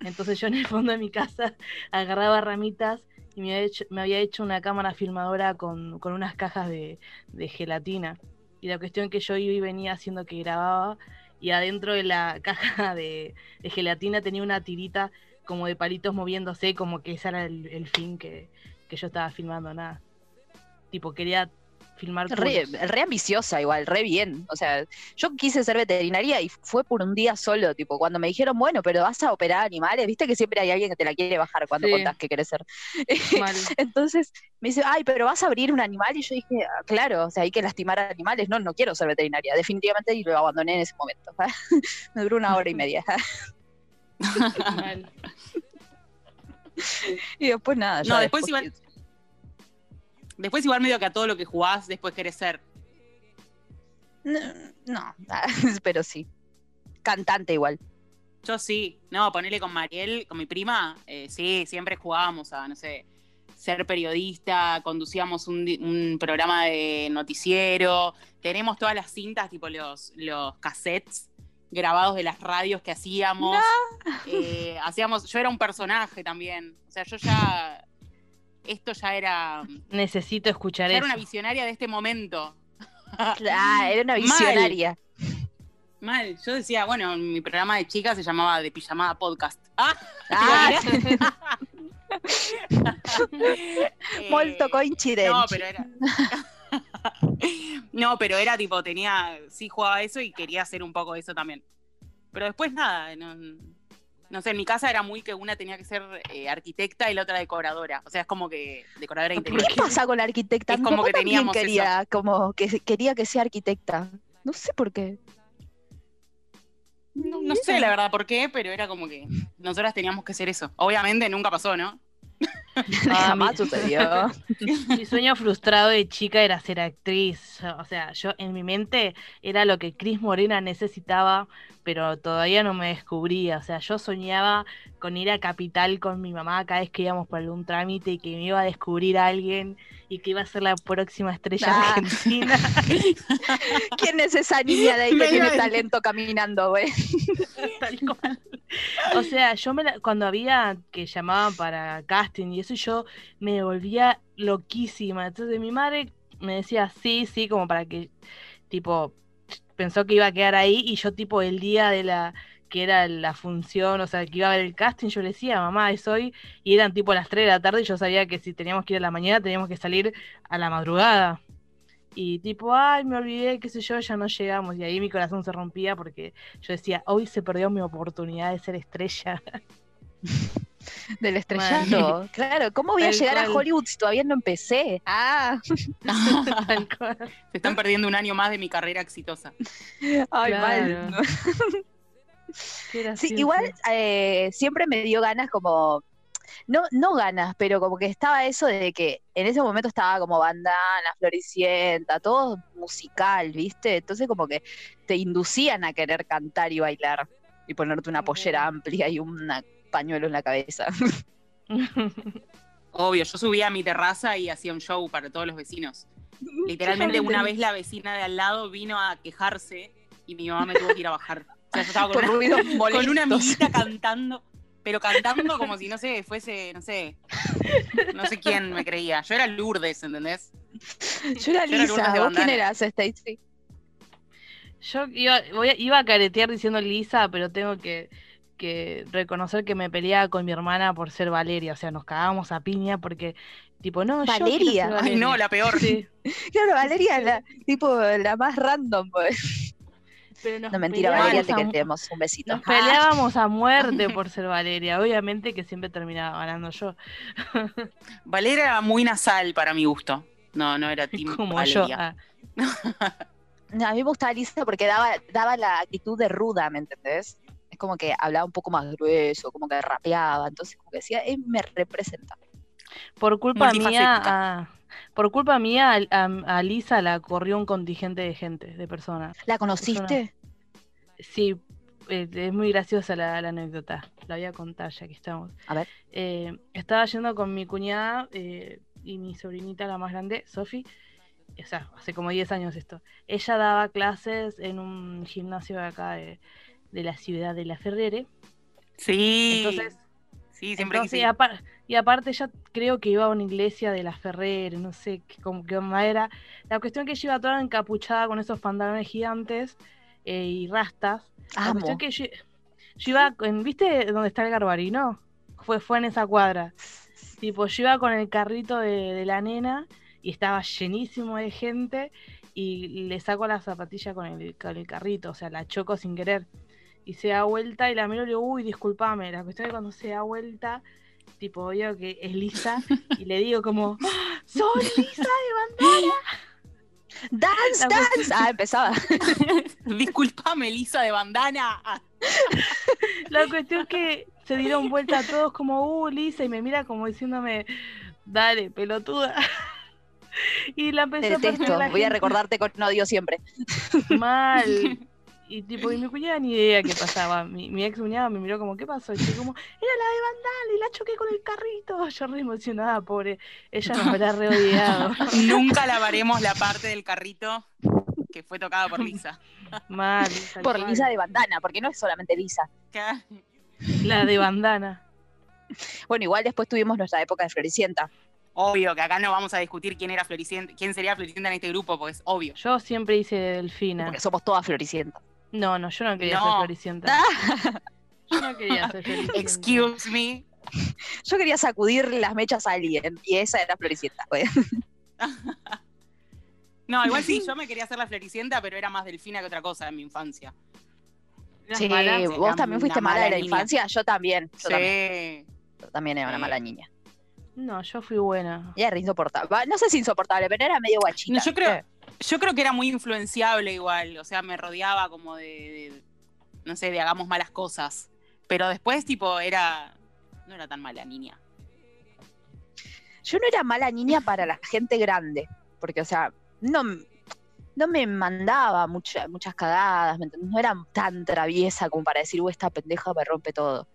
Entonces yo en el fondo de mi casa agarraba ramitas y me había hecho, una cámara filmadora con, con unas cajas de, de gelatina. Y la cuestión que yo iba y venía haciendo que grababa y adentro de la caja de, de gelatina tenía una tirita como de palitos moviéndose, como que ese era el, el fin que, que yo estaba filmando, nada. Tipo, quería filmar Re, re ambiciosa igual, re bien. O sea, yo quise ser veterinaria y fue por un día solo, tipo, cuando me dijeron, bueno, pero vas a operar animales, viste que siempre hay alguien que te la quiere bajar cuando Sí. contás que querés ser. Mal. Entonces me dice, ay, pero vas a abrir un animal y yo dije, "Ah, claro, o sea, hay que lastimar a animales, no, no quiero ser veterinaria, definitivamente, y lo abandoné en ese momento. me duró una hora y media. Y después nada. ya No, después igual. Después igual medio que a todo lo que jugás, después querés ser. No, no, pero sí. Cantante igual. Yo sí. No, ponerle con Mariel, con mi prima, eh, sí, siempre jugábamos a, no sé, ser periodista, conducíamos un, programa de noticiero, tenemos todas las cintas, tipo los, los cassettes grabados de las radios que hacíamos. Eh, hacíamos, yo era un personaje también. O sea, yo ya. Esto ya era. Necesito escuchar ya eso. era una visionaria de este momento. Ah, era una Mal. visionaria. Mal, yo decía, bueno, mi programa de chicas se llamaba De Pijamada Podcast. Ah, Ah, Eh, molto coincidente. No, pero era. no, pero era tipo, tenía. Sí jugaba eso y quería hacer un poco de eso también. Pero después nada, no, no sé, en mi casa era muy que una tenía que ser eh, arquitecta y la otra decoradora. O sea, es como que decoradora interior. ¿Qué pasa con la arquitecta? Es como que teníamos quería, como que quería que sea arquitecta. No sé por qué. No, no sé la verdad por qué, pero era como que nosotras teníamos que ser eso. Obviamente nunca pasó, ¿no? Jamás sucedió. Mi sueño frustrado de chica era ser actriz. O sea, yo en mi mente era lo que Cris Morena necesitaba, pero todavía no me descubría. O sea, yo soñaba con ir a Capital con mi mamá cada vez que íbamos por algún trámite y que me iba a descubrir a alguien y que iba a ser la próxima estrella argentina. ¿Quién es esa niña de ahí que Me tiene talento caminando, güey? Tal cual. O sea, yo me la- cuando había que llamaban para casting y eso, yo me volvía loquísima. Entonces mi madre me decía sí, sí, como para que, tipo, pensó que iba a quedar ahí y yo, tipo, el día de la que era la función, o sea, que iba a ver el casting, yo le decía, mamá, es hoy, y eran tipo las 3 de la tarde y yo sabía que si teníamos que ir a la mañana, teníamos que salir a la madrugada. Y tipo, ay, me olvidé, qué sé yo, ya no llegamos. Y ahí mi corazón se rompía porque yo decía, hoy se perdió mi oportunidad de ser estrella. Del estrellato. Claro, ¿cómo voy a llegar a. Hollywood si todavía no empecé? Ah, Tal cual. Se están perdiendo un año más de mi carrera exitosa. ay, Claro. mal. Sí, igual eh, siempre me dio ganas como, no, no ganas, pero como que estaba eso de que en ese momento estaba como bandana, floricienta, todo musical, ¿viste? Entonces como que te inducían a querer cantar y bailar y ponerte una pollera amplia y un pañuelo en la cabeza. Obvio, yo subía a mi terraza y hacía un show para todos los vecinos. Literalmente una vez la vecina de al lado vino a quejarse y mi mamá me tuvo que ir a bajar. O sea, yo estaba con Por una, con una amiguita cantando, pero cantando como si, no sé, fuese, no sé, no sé quién me creía. Yo era Lourdes, ¿entendés? Yo era Yo Lisa, ¿vos quién eras, Stacy? Yo iba, voy a, iba a caretear diciendo Lisa, pero tengo que, que reconocer que me peleaba con mi hermana por ser Valeria. O sea, nos cagábamos a piña porque, tipo, no, yo quiero ser Valeria. Ay, Valeria. no, la peor. Sí, Claro, Valeria, la, tipo la más random. pues. Pero nos No, mentira, Valeria, te queremos. Un besito. Nos peleábamos a muerte por ser Valeria. Obviamente que siempre terminaba ganando yo. Valeria era muy nasal para mi gusto. No, no era Team Como yo. Ah, No, a mí me gustaba Lisa porque daba, daba la actitud de ruda, ¿me entendés? Es como que hablaba un poco más grueso, como que rapeaba, entonces como que decía, él me representa. Por culpa mía, a- por culpa mía, a, a- a Lisa la corrió un contingente de gente, de personas. ¿La conociste? Sí, eh, es muy graciosa la, la anécdota. La voy a contar ya que estamos. A ver. Eh, estaba yendo con mi cuñada eh, y mi sobrinita, la más grande, Sofi. O sea, hace como 10 años esto. Ella daba clases en un gimnasio de acá de, de la ciudad de La Ferrere. Sí. Entonces, sí, siempre entonces, quise y, ir. apar- y aparte ella creo que iba a una iglesia de la Ferrer, no sé qué, onda era. La cuestión que ella iba toda encapuchada con esos pantalones gigantes eh, y rastas. La cuestión que yo, yo iba, en, ¿viste dónde está el Garbarino? Fue, fue en esa cuadra. Tipo, yo iba con el carrito de, de la nena y estaba llenísimo de gente y le saco la zapatilla con el, con el carrito, o sea, la choco sin querer. Y se da vuelta y la miro y le digo, uy, discúlpame. La cuestión es que cuando se da vuelta, tipo, veo que es Lisa y le digo como, ¡Ah, ¡Soy Lisa de bandana! ¡Dance, La dance! Ah, empezaba. Disculpame, Lisa de bandana. La cuestión es que se dieron vuelta todos como, uh, Lisa, y me mira como diciéndome, dale, pelotuda. Y la empezó a la Voy a gente recordarte con odio siempre. mal. Y tipo, y mi cuñada ni idea qué pasaba. Mi, mi ex cuñada me miró como, ¿qué pasó? Y yo como, era la de Vandal y la choqué con el carrito. Yo re emocionada, pobre. Ella nos habrá re odiado. Nunca lavaremos la parte del carrito que fue tocada por Lisa. Mal. Por. Lisa de bandana, porque no es solamente Lisa. La de bandana. Bueno, igual después tuvimos nuestra época de Floricienta. Obvio que acá no vamos a discutir quién era Floricienta, quién sería Floricienta en este grupo, porque es obvio. Yo siempre hice de Delfina. Porque somos todas Floricientas. No, no, yo no quería No. ser Floricienta. Yo no quería ser Floricienta. Excuse me. Yo quería sacudir las mechas a alguien y esa era Floricienta. pues. No, igual sí, yo me quería hacer la Floricienta, pero era más delfina que otra cosa en mi infancia. ¿Eras Sí, vos también fuiste mala mala de la niña. infancia, yo también. Yo, también, Sí. yo también era una mala niña. No, yo fui buena. Y era insoportable. No sé si insoportable, pero era medio guachita. No, yo creo-. Yo creo que era muy influenciable igual, o sea, me rodeaba como de, no sé, de hagamos malas cosas. Pero después, tipo, era, no era tan mala niña. Yo no era mala niña para la gente grande, porque, o sea, no, no me mandaba mucha- muchas cagadas, ¿me? No era tan traviesa como para decir, uy, esta pendeja me rompe todo.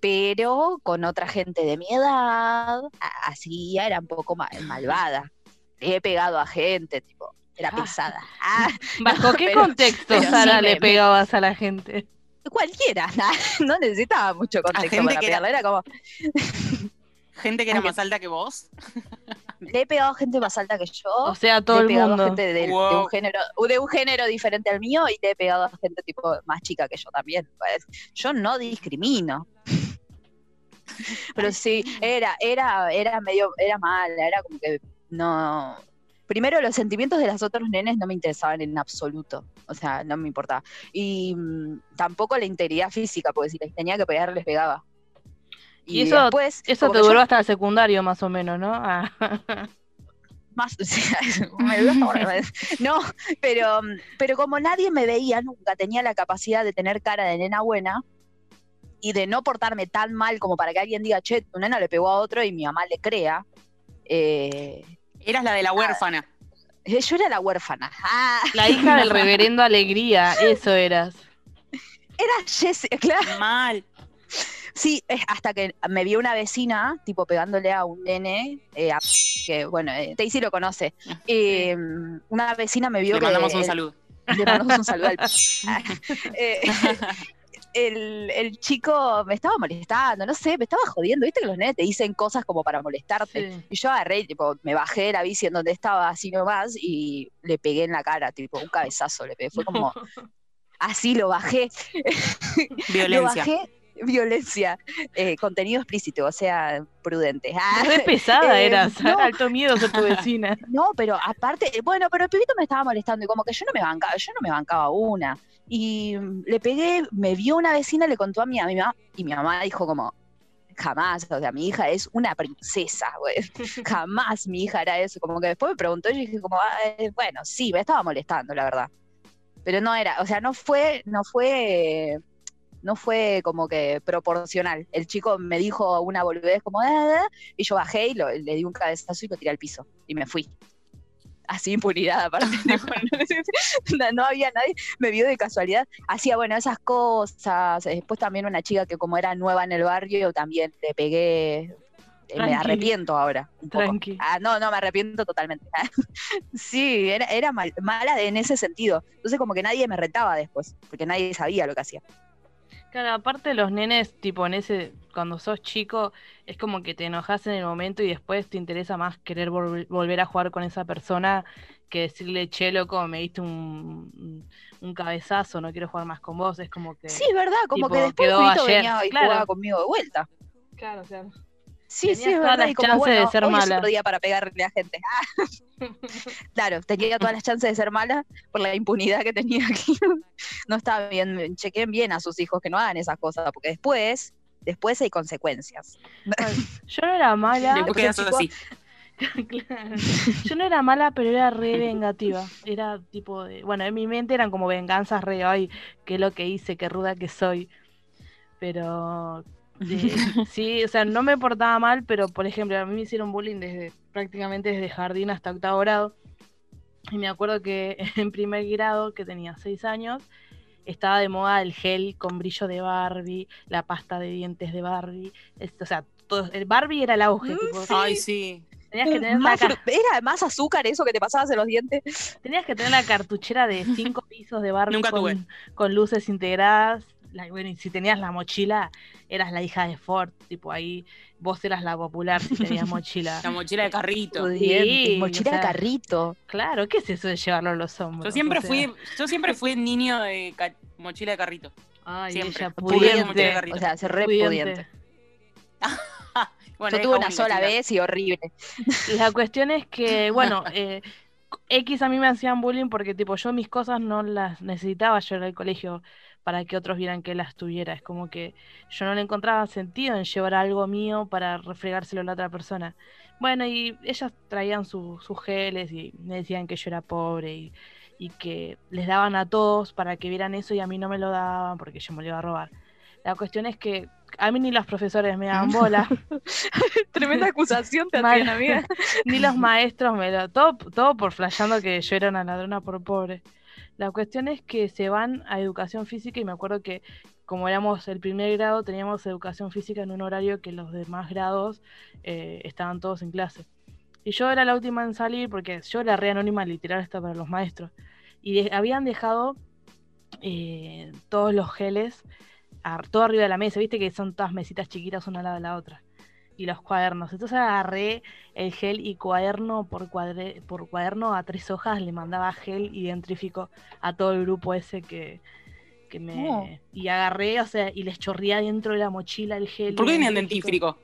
Pero con otra gente de mi edad, así era un poco ma- malvada. He pegado a gente, tipo, era Ah. pesada. Ah, ¿Bajo No, qué pero- contexto, pero Sara, le me- pegabas a la gente? cualquiera, no necesitaba mucho contexto gente para que era- pegarle, era como, Gente que era más alta que vos. le he pegado a gente más alta que yo. O sea, todo le he el pegado mundo. a gente de, un género, de un género diferente al mío y le he pegado a gente tipo más chica que yo también. pues. Yo no discrimino. Pero sí, era, era, era medio, era mala, era como que no. Primero, los sentimientos de los otros nenes no me interesaban en absoluto. O sea, no me importaba. Y mm, tampoco la integridad física, porque si les tenía que pegar, les pegaba. Y eso- después, Eso te yo duró hasta el secundario, más o menos, ¿no? Ah. más o sea, me no pero pero como nadie me veía nunca tenía la capacidad de tener cara de nena buena y de no portarme tan mal como para que alguien diga che tu nena le pegó a otro y mi mamá le crea eh, Eras la de la huérfana. yo era la huérfana Ah, La hija del reverendo Alegría, eso eras. era Jessica claro Mal. sí hasta que me vio una vecina tipo pegándole a un nene eh, a- que bueno eh, Daisy lo conoce Eh, una vecina me vio Le que mandamos un saludo. Le mandamos un saludo al Eh, el, el chico me estaba molestando, no sé, me estaba jodiendo. Viste que los nenes te dicen cosas como para molestarte. Sí. Y yo agarré, tipo, me bajé de la bici en donde estaba así nomás y le pegué en la cara, tipo, un cabezazo le pegué. Fue como, así lo bajé. Lo Violencia. bajé, violencia. Eh, contenido explícito, o sea, prudente. Ah, Re pesada Eh, eras. no. Alto miedo ser tu vecina. No, pero aparte, bueno, pero el pibito me estaba molestando y como que yo no me bancaba, yo no me bancaba una. Y mm, le pegué, me vio una vecina, le contó a mi, a mi mamá, y mi mamá dijo como, jamás, o sea, mi hija es una princesa, güey. Jamás mi hija era eso. Como que después me preguntó y yo dije como, "Ah, eh, bueno, sí, me estaba molestando, la verdad. Pero no era, o sea, no fue, no fue, no fue como que proporcional. El chico me dijo una boludez como, "Ah, ah", y yo bajé y lo- le di un cabezazo y lo tiré al piso. Y me fui. Así impunidad, aparte. no, no había nadie, me vio de casualidad. Hacía, bueno, esas cosas. Después también una chica que como era nueva en el barrio, también le pegué. Eh, Me Tranqui. arrepiento ahora. Un poco. Tranqui. Ah, no, no, me arrepiento totalmente. sí, era, era mal- mala en ese sentido. Entonces como que nadie me retaba después, porque nadie sabía lo que hacía. Claro, aparte los nenes, tipo en ese, cuando sos chico, es como que te enojas en el momento y después te interesa más querer vol- volver a jugar con esa persona que decirle, che, loco, me diste un, un cabezazo, no quiero jugar más con vos. Es como que. Sí, es verdad, como Tipo, que después quedó ayer, venía y claro. jugaba conmigo de vuelta. Claro, claro. Sí, Tenías sí, es todas verdad. las Y como, chances de bueno, ser hoy es mala. otro día para pegarle a gente. Ah. claro, tenía todas las chances de ser mala por la impunidad que tenía aquí. no está bien, chequen bien a sus hijos que no hagan esas cosas, porque después, después hay consecuencias. Yo no era mala. Después el quedas chico- así. Claro. Yo no era mala, pero era re vengativa. Era tipo de. Bueno, en mi mente eran como venganzas re. Ay, qué lo que hice, qué ruda que soy. Pero. Eh, sí, o sea, no me portaba mal, pero por ejemplo, a mí me hicieron bullying desde prácticamente desde jardín hasta octavo grado. Y me acuerdo que en primer grado, que tenía seis años, estaba de moda el gel con brillo de Barbie, la pasta de dientes de Barbie. esto, o sea, todo, el Barbie era el auge. Mm, tipo, Ay, sí. tenías que tener Más ca- fru- era más azúcar eso que te pasabas en los dientes. Tenías que tener la cartuchera de cinco pisos de Barbie Nunca con, tuve. con luces integradas. La- bueno, y si tenías la mochila, eras la hija de Ford. Tipo ahí, vos eras la popular si tenías mochila. La mochila de carrito. Pudiente, Sí, mochila o sea, de carrito. Claro, ¿qué es eso de llevarlo a los hombros? Yo siempre O sea, fui, yo siempre fui niño de mochila de carrito. Ay, siempre. ella Pudiente, mochila de pudiente. carrito. O sea, se re pudiente. pudiente. Bueno, Yo tuve una única, sola vez y horrible. La cuestión es que, bueno, eh, X a mí me hacían bullying porque tipo yo mis cosas no las necesitaba yo en el colegio para que otros vieran que él las tuviera. Es como que yo no le encontraba sentido en llevar algo mío para refregárselo a la otra persona. Bueno, y ellas traían sus geles y me decían que yo era pobre y, y, que les daban a todos para que vieran eso y a mí no me lo daban porque yo me lo iba a robar. La cuestión es que a mí ni los profesores me daban bola. Tremenda acusación te hacían, amiga. ni los maestros me lo. Todo, todo por flasheando que yo era una ladrona por pobre. La cuestión es que se van a educación física y me acuerdo que como éramos el primer grado teníamos educación física en un horario que los demás grados eh, estaban todos en clase. Y yo era la última en salir porque yo era re anónima literal hasta para los maestros. Y habían dejado eh, todos los geles todo arriba de la mesa, viste que son todas mesitas chiquitas una al lado de la otra. Y los cuadernos. Entonces agarré el gel y cuaderno por, por cuaderno a tres hojas, le mandaba gel y dentífrico a todo el grupo ese que, me. Oh. Y agarré, o sea, y les chorría dentro de la mochila el gel. ¿Por qué tenían dentífrico?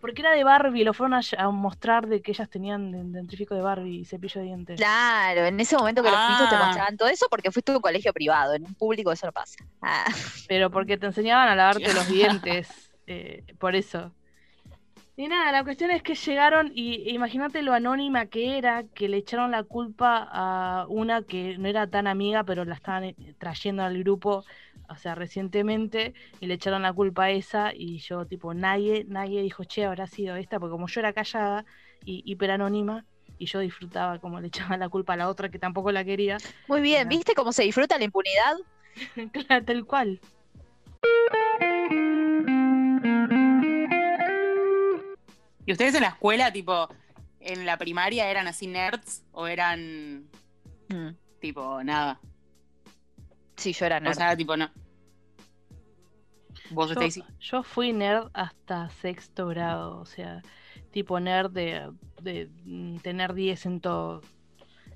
Porque era de Barbie, lo fueron a, mostrar de que ellas tenían dentífrico de Barbie y cepillo de dientes. Claro, en ese momento que los te ah. mostraban todo eso porque fuiste a un colegio privado, en un público eso no pasa. Ah. Pero porque te enseñaban a lavarte los dientes, eh, por eso. Y nada, la cuestión es que llegaron y imagínate lo anónima que era, que le echaron la culpa a una que no era tan amiga, pero la estaban eh, trayendo al grupo, o sea, recientemente, y le echaron la culpa a esa, y yo, tipo, nadie, nadie dijo, che, habrá sido esta, porque como yo era callada y hiper anónima, y yo disfrutaba como le echaban la culpa a la otra que tampoco la quería. Muy bien, ¿viste cómo se disfruta la impunidad? claro, tal cual. ¿Y ustedes en la escuela, tipo, en la primaria eran así nerds o eran mm. tipo nada? Sí, yo era nerd. O sea, tipo no. ¿Vos, yo, Yo fui nerd hasta sexto grado, o sea, tipo nerd de, de mm, tener 10 en todo.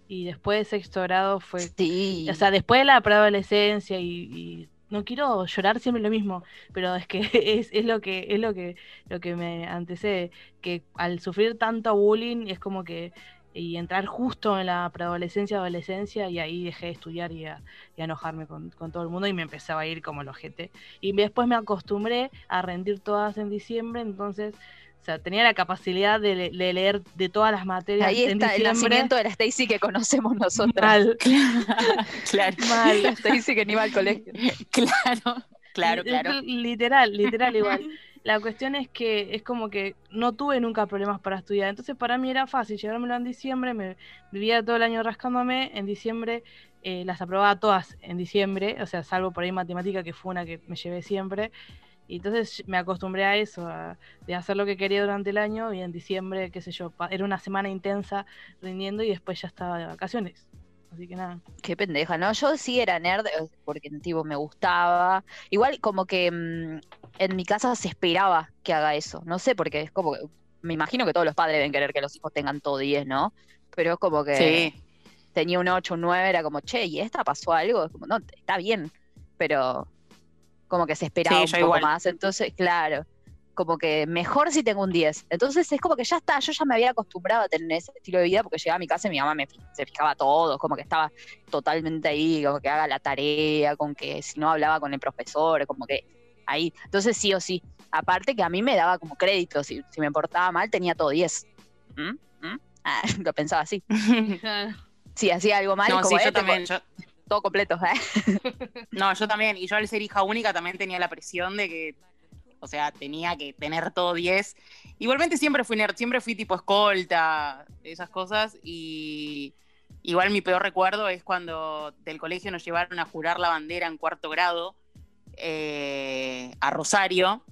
Y después de sexto grado fue. Sí. O sea, después de la preadolescencia y, y no quiero llorar siempre lo mismo, pero es que es, es, lo que es lo que lo que me antecede, que al sufrir tanto bullying es como que y entrar justo en la preadolescencia, adolescencia, y ahí dejé de estudiar y a, enojarme con, con, todo el mundo y me empezaba a ir como el ojete. Y después me acostumbré a rendir todas en diciembre, entonces o sea, tenía la capacidad de, leer de todas las materias. Ahí está el nacimiento de la Stacy que conocemos nosotros. Mal. claro. Mal. La Stacy que ni va al colegio. Claro, claro, claro. Literal, literal igual. La cuestión es que es como que no tuve nunca problemas para estudiar. Entonces para mí era fácil llevármelo en diciembre, me vivía todo el año rascándome, en diciembre eh, las aprobaba todas en diciembre, o sea, salvo por ahí matemática que fue una que me llevé siempre. Y entonces me acostumbré a eso, a, de hacer lo que quería durante el año y en diciembre, qué sé yo, era una semana intensa rindiendo y después ya estaba de vacaciones. Así que nada. Qué pendeja, ¿no? Yo sí era nerd eh, porque tipo me gustaba. Igual como que mm, en mi casa se esperaba que haga eso. No sé, porque es como que me imagino que todos los padres deben querer que los hijos tengan todo 10, ¿no? Pero es como que tenía un 8, un 9, era como, che, ¿y esta pasó algo? Es como, no, está bien. Pero como que se esperaba un poco más. Entonces, claro, como que mejor si tengo un 10. Entonces es como que ya está, yo ya me había acostumbrado a tener ese estilo de vida porque llegaba a mi casa y mi mamá me, se fijaba todo, como que estaba totalmente ahí, como que haga la tarea, con que si no hablaba con el profesor, como que ahí. Entonces sí o sí. Aparte que a mí me daba como crédito, si, si me portaba mal tenía todo 10. ¿Mm? ¿Mm? Ah, lo pensaba así. si hacía algo mal, no, sí, yo también todo completo. ¿eh? No, yo también. Y yo al ser hija única también tenía la presión de que, o sea, tenía que tener todo 10. Igualmente siempre fui nerd, siempre fui tipo escolta, esas cosas. Y igual mi peor recuerdo es cuando del colegio nos llevaron a jurar la bandera en cuarto grado eh, a Rosario.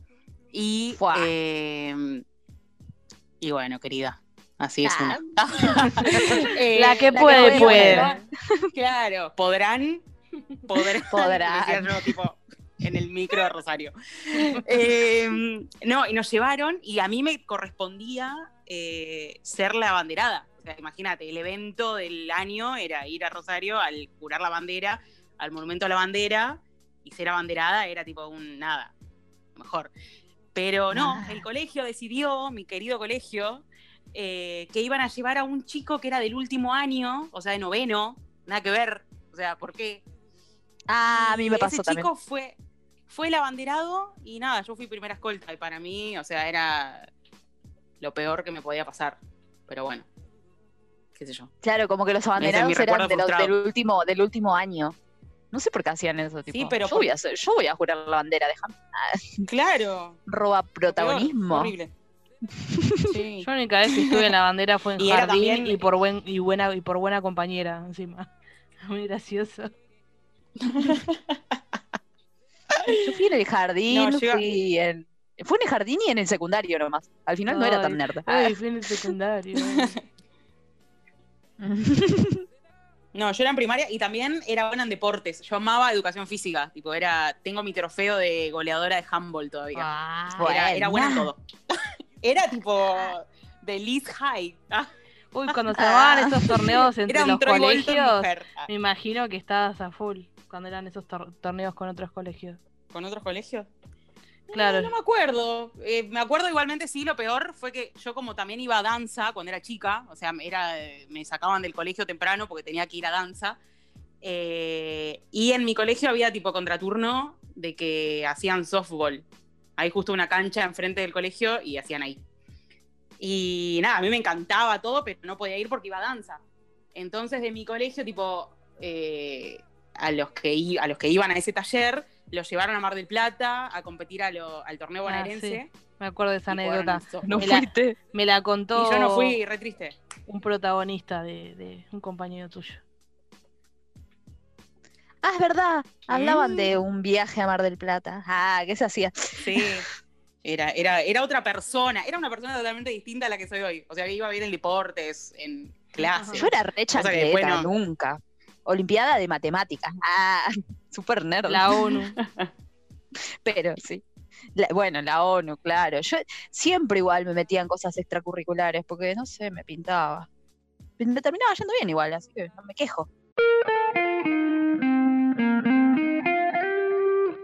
Y, eh, y bueno, querida, Así es una. Eh, la que puede, puede. Claro, podrán, podrán. podrán. tipo, en el micro de Rosario. Em, no, y nos llevaron y a mí me correspondía eh, ser la abanderada. O sea, imagínate, el evento del año era ir a Rosario al curar la bandera, al monumento a la bandera, y ser abanderada era tipo un nada, mejor. Pero no, ah. el colegio decidió, mi querido colegio, eh, que iban a llevar a un chico que era del último año, o sea, de noveno, nada que ver, o sea, ¿por qué? Ah, a mí me pasó ese también. chico fue, fue el abanderado y nada, yo fui primera escolta y para mí, o sea, era lo peor que me podía pasar. Pero bueno, qué sé yo. Claro, como que los abanderados eran de los- del último, del último año. No sé por qué hacían eso, tipo. pero yo por- voy a hacer, yo voy a jurar la bandera, déjame. Claro. Roba Peor, protagonismo. horrible. Sí. Yo la única vez que estuve en la bandera fue en Y jardín también- y por buen y buena y por buena compañera encima. Muy gracioso. Yo fui en el jardín, No, fui en. Fue en el jardín y en el secundario nomás. Al final no era tan nerd. Ay, fui en el secundario. No, yo era en primaria y también era buena en deportes. Yo amaba educación física. Tipo, era, tengo mi trofeo de goleadora de handball todavía. Ah. Era, era buena en todo. era tipo de Liz High. Ah, Uy, cuando se armaban esos torneos entre era un los colegios. Ah, me imagino que estabas a full cuando eran esos tor- torneos con otros colegios. ¿Con otros colegios? Claro. Eh, no me acuerdo. Eh, me acuerdo igualmente, sí, lo peor fue que yo como también iba a danza cuando era chica, o sea, era, me sacaban del colegio temprano porque tenía que ir a danza. eh, y en mi colegio había tipo contraturno de que hacían softball. Hay justo una cancha enfrente del colegio y hacían ahí. Y nada, a mí me encantaba todo, pero no podía ir porque iba a danza. Entonces de mi colegio, tipo, eh, a, los que, a los que iban a ese taller, los llevaron a Mar del Plata a competir a lo- al torneo Ah, bonaerense. Me acuerdo de esa anécdota. No Me la- fuiste. Me la contó Y yo no fui, re triste. un protagonista de, de un compañero tuyo. Ah, es verdad. Hablaban Mm. de un viaje a Mar del Plata. Ah, ¿qué se hacía? Sí. Era, era, era otra persona, era una persona totalmente distinta a la que soy hoy. O sea, que iba bien en deportes, en clases. Yo era re que chancleta, después no. nunca. Olimpiada de matemáticas. Ah, super nerd. La ONU. Pero sí. La- bueno, la ONU, claro. Yo siempre igual me metía en cosas extracurriculares porque, no sé, me pintaba. Me terminaba yendo bien igual, así que no me quejo.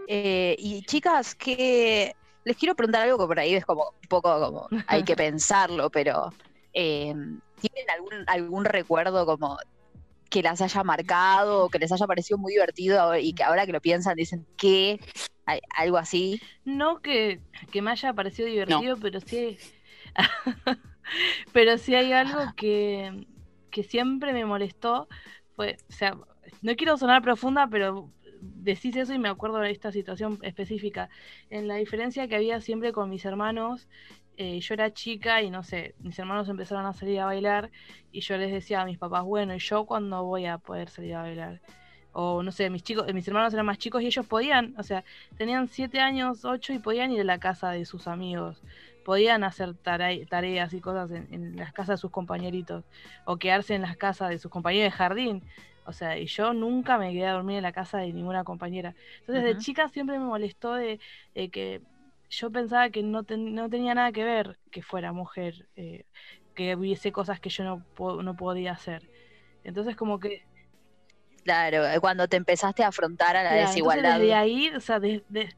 Eh, y chicas, que les quiero preguntar algo que por ahí es como un poco como hay que pensarlo, pero eh, ¿tienen algún, algún recuerdo como que las haya marcado o que les haya parecido muy divertido y que ahora que lo piensan dicen que algo así? No que, que me haya parecido divertido, pero sí. pero sí hay algo que, que siempre me molestó. Fue, o sea, no quiero sonar profunda, pero decís eso y me acuerdo de esta situación específica. En la diferencia que había siempre con mis hermanos, eh, yo era chica y no sé, mis hermanos empezaron a salir a bailar y yo les decía a mis papás, bueno, ¿y yo cuándo voy a poder salir a bailar? O no sé, mis chicos, mis hermanos eran más chicos y ellos podían, o sea, tenían siete años, ocho y podían ir a la casa de sus amigos, podían hacer tare- tareas y cosas en, en las casas de sus compañeritos, o quedarse en las casas de sus compañeros de jardín. O sea, y yo nunca me quedé a dormir en la casa de ninguna compañera. Entonces, de Ujú. chica siempre me molestó de, de que yo pensaba que no, ten- no tenía nada que ver que fuera mujer, eh, que hubiese cosas que yo no, no podía hacer. Entonces, como que Claro, eh, cuando te empezaste a afrontar a la Claro, desigualdad. desde ahí, o sea, de- de-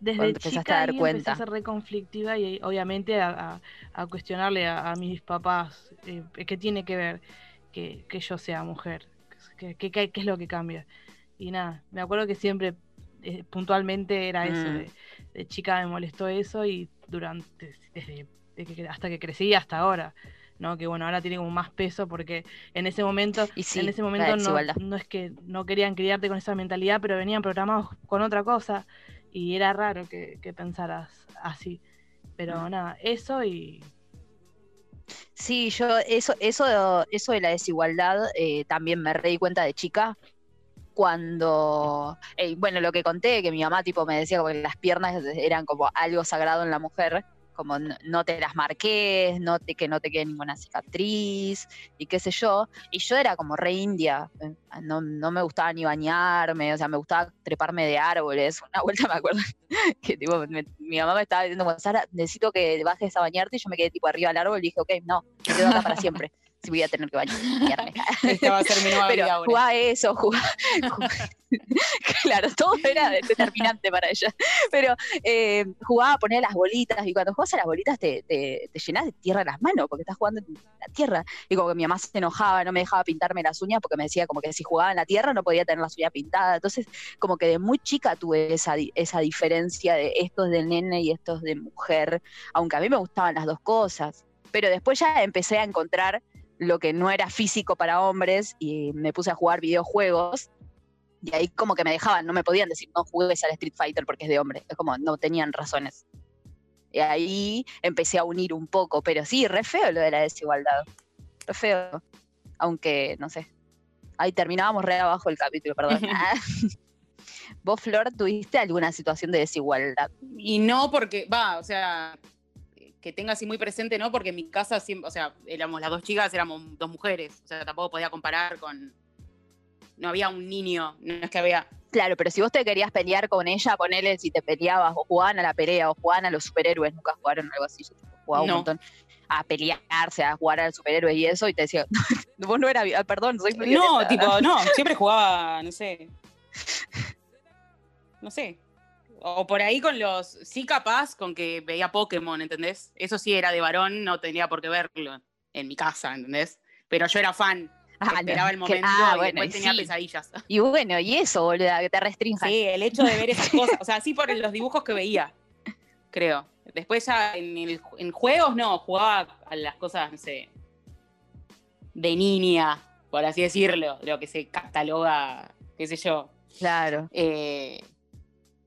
desde chica a dar ahí cuenta. empecé a ser re conflictiva y obviamente a, a- a cuestionarle a, a mis papás eh, qué tiene que ver que, que yo sea mujer, qué, qué- qué- es lo que cambia. Y nada, me acuerdo que siempre eh, puntualmente era eso, Mm. de, de chica me molestó eso y durante, desde hasta que crecí hasta ahora. ¿no? Que bueno, ahora tiene como más peso porque en ese momento Y sí, en ese momento no, no es que no querían criarte con esa mentalidad, pero venían programados con otra cosa y era raro que, que pensaras así. Pero Mm. nada, eso y Sí, yo eso, eso, eso de la desigualdad eh, también me reí cuenta de chica cuando, eh, bueno, lo que conté, que mi mamá tipo me decía como que las piernas eran como algo sagrado en la mujer, como no, te las marques, no te, que no te quede ninguna cicatriz y qué sé yo, y yo era como re india, eh, no, no me gustaba ni bañarme, o sea, me gustaba treparme de árboles, una vuelta me acuerdo que me- mi mamá me estaba diciendo, Sara, necesito que bajes a bañarte, y yo me quedé tipo arriba del árbol y dije, ok, no, me quedo acá para siempre. Si voy a tener que bañarme. Esta va a ser mi nueva Pero vida ahora. jugaba eso, jugaba, jugaba- claro, todo era determinante para ella. Pero eh, jugaba a poner las bolitas y cuando juegas a las bolitas te, te, te llenas de tierra las manos porque estás jugando en la tierra. Y como que mi mamá se enojaba, no me dejaba pintarme las uñas porque me decía como que si jugaba en la tierra no podía tener las uñas pintadas. Entonces, como que de muy chica tuve esa, esa diferencia de esto es de nene y esto es de mujer, aunque a mí me gustaban las dos cosas. Pero después ya empecé a encontrar lo que no era físico para hombres y me puse a jugar videojuegos. Y ahí como que me dejaban, no me podían decir no juegues al Street Fighter porque es de hombre. Es como no tenían razones. Y ahí empecé a unir un poco, pero sí, re feo lo de la desigualdad. Re feo. Aunque, no sé. Ahí terminábamos re abajo el capítulo, perdón. Ah. ¿Vos, Flor, tuviste alguna situación de desigualdad? Y no porque, va, o sea, que tenga así muy presente, ¿no? Porque en mi casa siempre, o sea, éramos las dos chicas, éramos dos mujeres, o sea, tampoco podía comparar con, no había un niño, no es que había, Claro, pero si vos te querías pelear con ella, ponele si te peleabas o jugaban a la pelea o jugaban a los superhéroes, nunca jugaron algo así, yo jugaba un montón a pelearse, a jugar al superhéroe y eso, y te decía, vos no eras, ah, perdón, soy no, violenta". tipo, no, siempre jugaba, no sé, no sé, o por ahí con los, sí capaz con que veía Pokémon, ¿entendés? Eso sí era de varón, no tenía por qué verlo en mi casa, ¿entendés? Pero yo era fan, Ah, esperaba el que- momento ah, y bueno, después tenía sí. pesadillas. Y bueno, y eso, boluda, que te restrinjan. Sí, el hecho de ver esas cosas, o sea, sí por los dibujos que veía, creo. Después ya en, el- en juegos no, jugaba a las cosas, no sé, de niña, por así decirlo, lo que se cataloga, qué sé yo. Claro. Eh,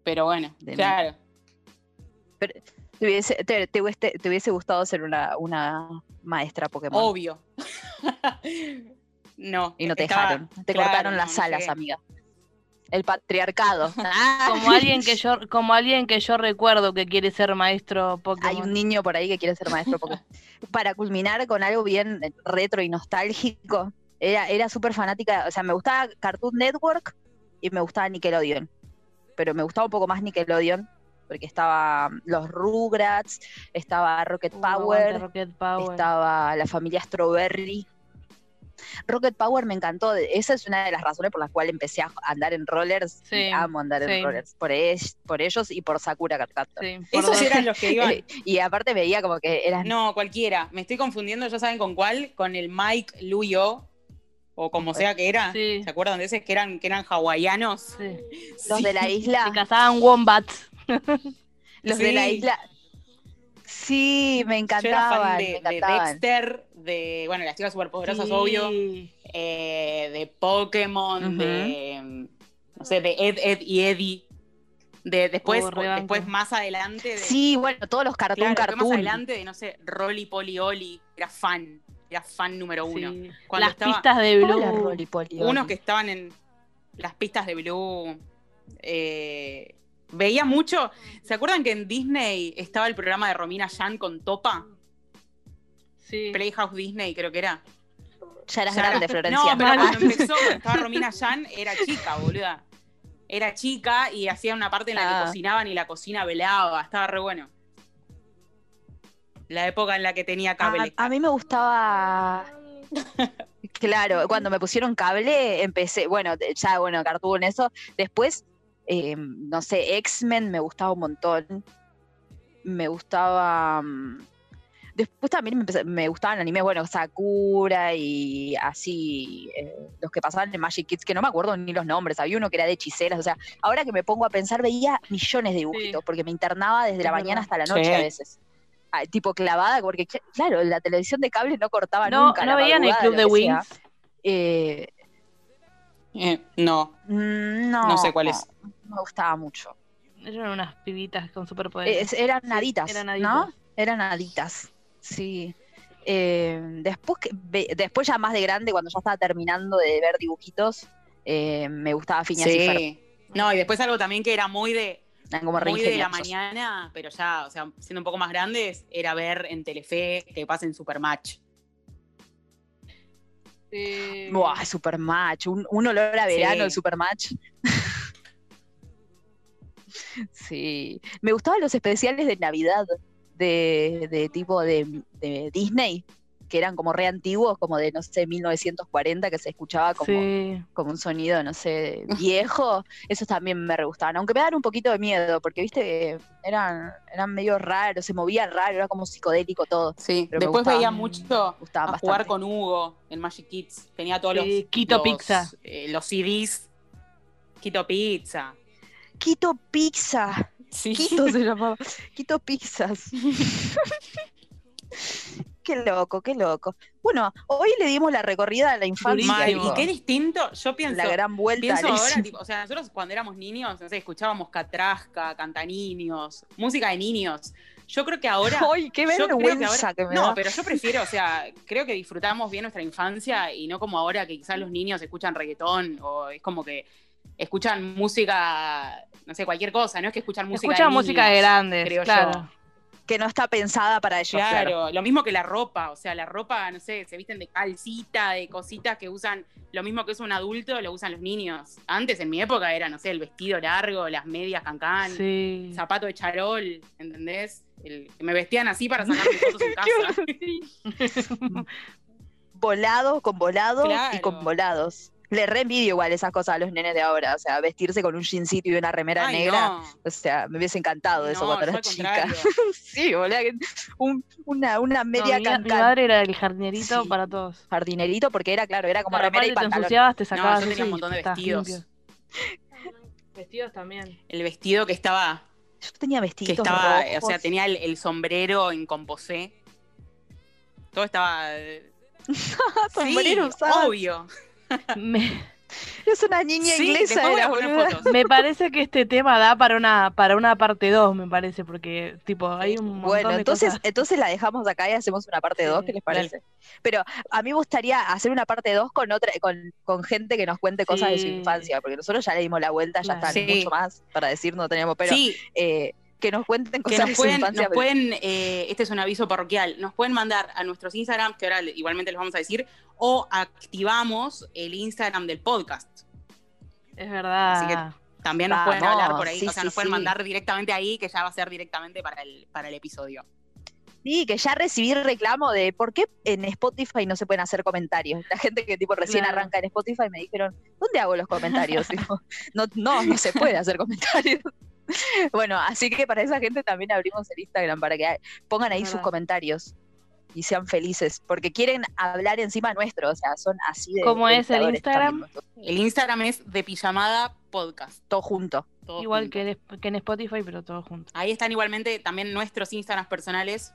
pero bueno, De claro. Te hubiese, te, te hubiese, te hubiese gustado ser una, una maestra Pokémon. Obvio. no. y no te estaba- dejaron. Te claro, cortaron las no alas, amiga. El patriarcado. Ah, Como alguien que yo, como alguien que yo recuerdo que quiere ser maestro Pokémon. Hay un niño por ahí que quiere ser maestro Pokémon. Para culminar con algo bien retro y nostálgico, era, era súper fanática, o sea, me gustaba Cartoon Network y me gustaba Nickelodeon. Pero me gustaba un poco más Nickelodeon, porque estaba los Rugrats, estaba Rocket Uh, Power, Rocket Power. estaba la familia Strawberry. Rocket Power me encantó, esa es una de las razones por las cuales empecé a andar en rollers. Sí, y amo andar sí. en rollers, por, es- por ellos y por Sakura. Sí, por Esos dos. eran los que iban. y aparte veía como que eran No, cualquiera. Me estoy confundiendo, ya saben con cuál, con el Mike Luyo, o como sea que era. Sí. ¿Se acuerdan de ese? Que eran, que eran hawaianos. Sí. los Sí. de la Se isla, cazaban wombats. los de la isla. Sí, me Yo era fan encantaban, de, me de encantaban. Dexter, de, bueno, las chicas superpoderosas, Sí. obvio, eh, de Pokémon, de, no sé, de Ed, Ed y Eddie. De, después, Oh, después más adelante, de, Sí, bueno, todos los cartoon claro, después más cartoon. adelante de, no sé, Rolly Polly Oli, era fan, era fan número uno. Sí. Cuando Las estaba- pistas de Hola, Blue. Rolly Polly, unos que estaban en las pistas de Blue. eh, veía mucho. ¿Se acuerdan que en Disney estaba el programa de Romina Yan con Topa? Sí. Playhouse Disney, creo que era. Ya eras Ya grande, era- Florencia. No, pero cuando empezó, cuando estaba Romina Yan, era chica, boluda. Era chica y hacía una parte en la Ah. que cocinaban y la cocina velaba. Estaba re bueno. La época en la que tenía cable. a mí me gustaba. Claro, cuando me pusieron cable, empecé, bueno, de- ya, bueno, Cartoon, eso. Después, eh, no sé, X-Men me gustaba un montón. Me gustaba. mm, Después también me, empecé- me gustaban animes, bueno, Sakura y así, eh, los que pasaban en Magic Kids, que no me acuerdo ni los nombres. Había uno que era de hechiceras, o sea, ahora que me pongo a pensar, veía millones de dibujitos, porque me internaba desde Es la mañana hasta la noche Sí. a veces. Tipo clavada, porque cl- claro, la televisión de cable no cortaba No, nunca. no la veían el Club de. Wings. Eh, Eh, no, mm, no, No sé cuál es. No me gustaba mucho. Eran unas pibitas con superpoderes. Es- eran Sí, naditas, eran ¿no? naditas. Eran naditas, sí. Eh, después, que, después ya más de grande, cuando ya estaba terminando de ver dibujitos, eh, me gustaba Phineas y Ferb. sí. No, y después algo también que era muy de, como re muy de la mañana, pero ya, o sea, siendo un poco más grandes, era ver en Telefe que pasen Supermatch. Sí. Buah, Supermatch, un, un olor a verano Sí. el Supermatch. sí. Me gustaban los especiales de Navidad de, de tipo de, de Disney, que eran como re antiguos, como de, no sé, 1940, que se escuchaba como, Sí. como un sonido, no sé, viejo, esos también me re gustaban, aunque me dan un poquito de miedo, porque, viste, eran, eran medio raros, se movían raro, era como psicodélico todo. Sí, Pero después veía mucho a jugar bastante. con Hugo en Magic Kids. Tenía todos los, Quito los, Pizza. eh, los CDs. Quito Pizza. Quito Pizza. Sí. Quito se llamaba. Quito Pizzas. qué loco, qué loco. Bueno, hoy le dimos la recorrida a la infancia. Y qué distinto, yo pienso, la gran vuelta. pienso ahora, tipo, o sea, nosotros cuando éramos niños, no sé, escuchábamos Catrasca, Cantaniños, música de niños. Yo creo que ahora Ay, qué que vergüenza ahora- que me no, da. pero yo prefiero, o sea, creo que disfrutamos bien nuestra infancia y no como ahora que quizás los niños escuchan reggaetón o es como que escuchan música, no sé, cualquier cosa, no es que escuchan música Escuchan de música de niños, grandes, creo claro. yo. Que no está pensada para ellos. Claro, Claro. lo mismo que la ropa, o sea, la ropa, no sé, se visten de calcita, de cositas que usan, lo mismo que usa un adulto, lo usan los niños. Antes, en mi época, era, no sé, el vestido largo, las medias cancán, Sí. zapato de charol, ¿entendés? El, me vestían así para sacarme fotos en casa. Volado con volado y con volados. Le re envidio igual esas cosas a los nenes de ahora. O sea, vestirse con un jeancito y una remera Ay, negra. no. O sea, me hubiese encantado eso No, cuando yo era chica. sí, boludo. que un- una, una No, media mi, mi madre era el jardinerito Sí. para todos. jardinerito porque era, claro, era como Claro, remera y te ensuciabas, te No, sacabas yo tenía eso un montón de vestidos. limpio. Vestidos también. El vestido que estaba, Yo tenía que vestiditos estaba, rojos. o sea, tenía el, el sombrero en composé. Todo estaba. eh, sombrero sí, obvio. Me, Es una niña Sí, inglesa era, a poner boluda. fotos. me parece que este tema da para una para una parte 2, me parece, porque tipo hay un montón Bueno, de entonces, cosas. entonces la dejamos acá y hacemos una parte Sí, 2, ¿qué les dale. parece? Pero a mí me gustaría hacer una parte 2 con otra, con, con gente que nos cuente cosas de su infancia, porque nosotros ya le dimos la vuelta, ya Claro. está, Sí. mucho más para decir, no teníamos, pero sí, eh, que nos cuenten que cosas nos de su pueden, infancia. nos pueden eh, este es un aviso parroquial, nos pueden mandar a nuestros Instagram, que ahora igualmente los vamos a decir, o activamos el Instagram del podcast. Es verdad. Así También nos Vamos, pueden hablar por ahí, sí, o sea, sí, nos pueden sí. mandar directamente ahí, que ya va a ser directamente para el, para el episodio. Sí, que ya recibí reclamo de por qué en Spotify no se pueden hacer comentarios. La gente que tipo recién Claro. arranca en Spotify me dijeron, ¿dónde hago los comentarios? Digo, no, no, no se puede hacer comentarios. bueno, así que para esa gente también abrimos el Instagram para que pongan ahí sus comentarios y sean felices, porque quieren hablar encima nuestro, o sea, son así de... ¿Cómo de es el Instagram? también. El Instagram es de pijamada podcast. Todo junto. todo Igual junto. que, en- que en Spotify, pero todo junto. Ahí están igualmente también nuestros Instagrams personales,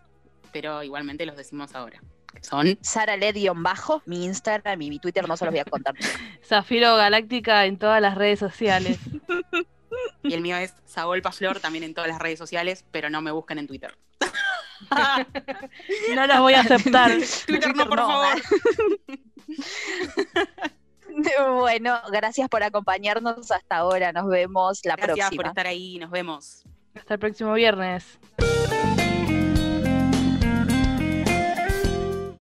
pero igualmente los decimos ahora. Son Sara bajo mi Instagram y mi Twitter no se los voy a contar. Zafiro Galáctica en todas las redes sociales. y el mío es Saolpa Flor también en todas las redes sociales, pero no me busquen en Twitter. No las voy a aceptar. Twitter no, por no, favor. Bueno, gracias por acompañarnos hasta ahora. Nos vemos la Gracias por próxima. estar ahí, nos vemos. Hasta el próximo viernes.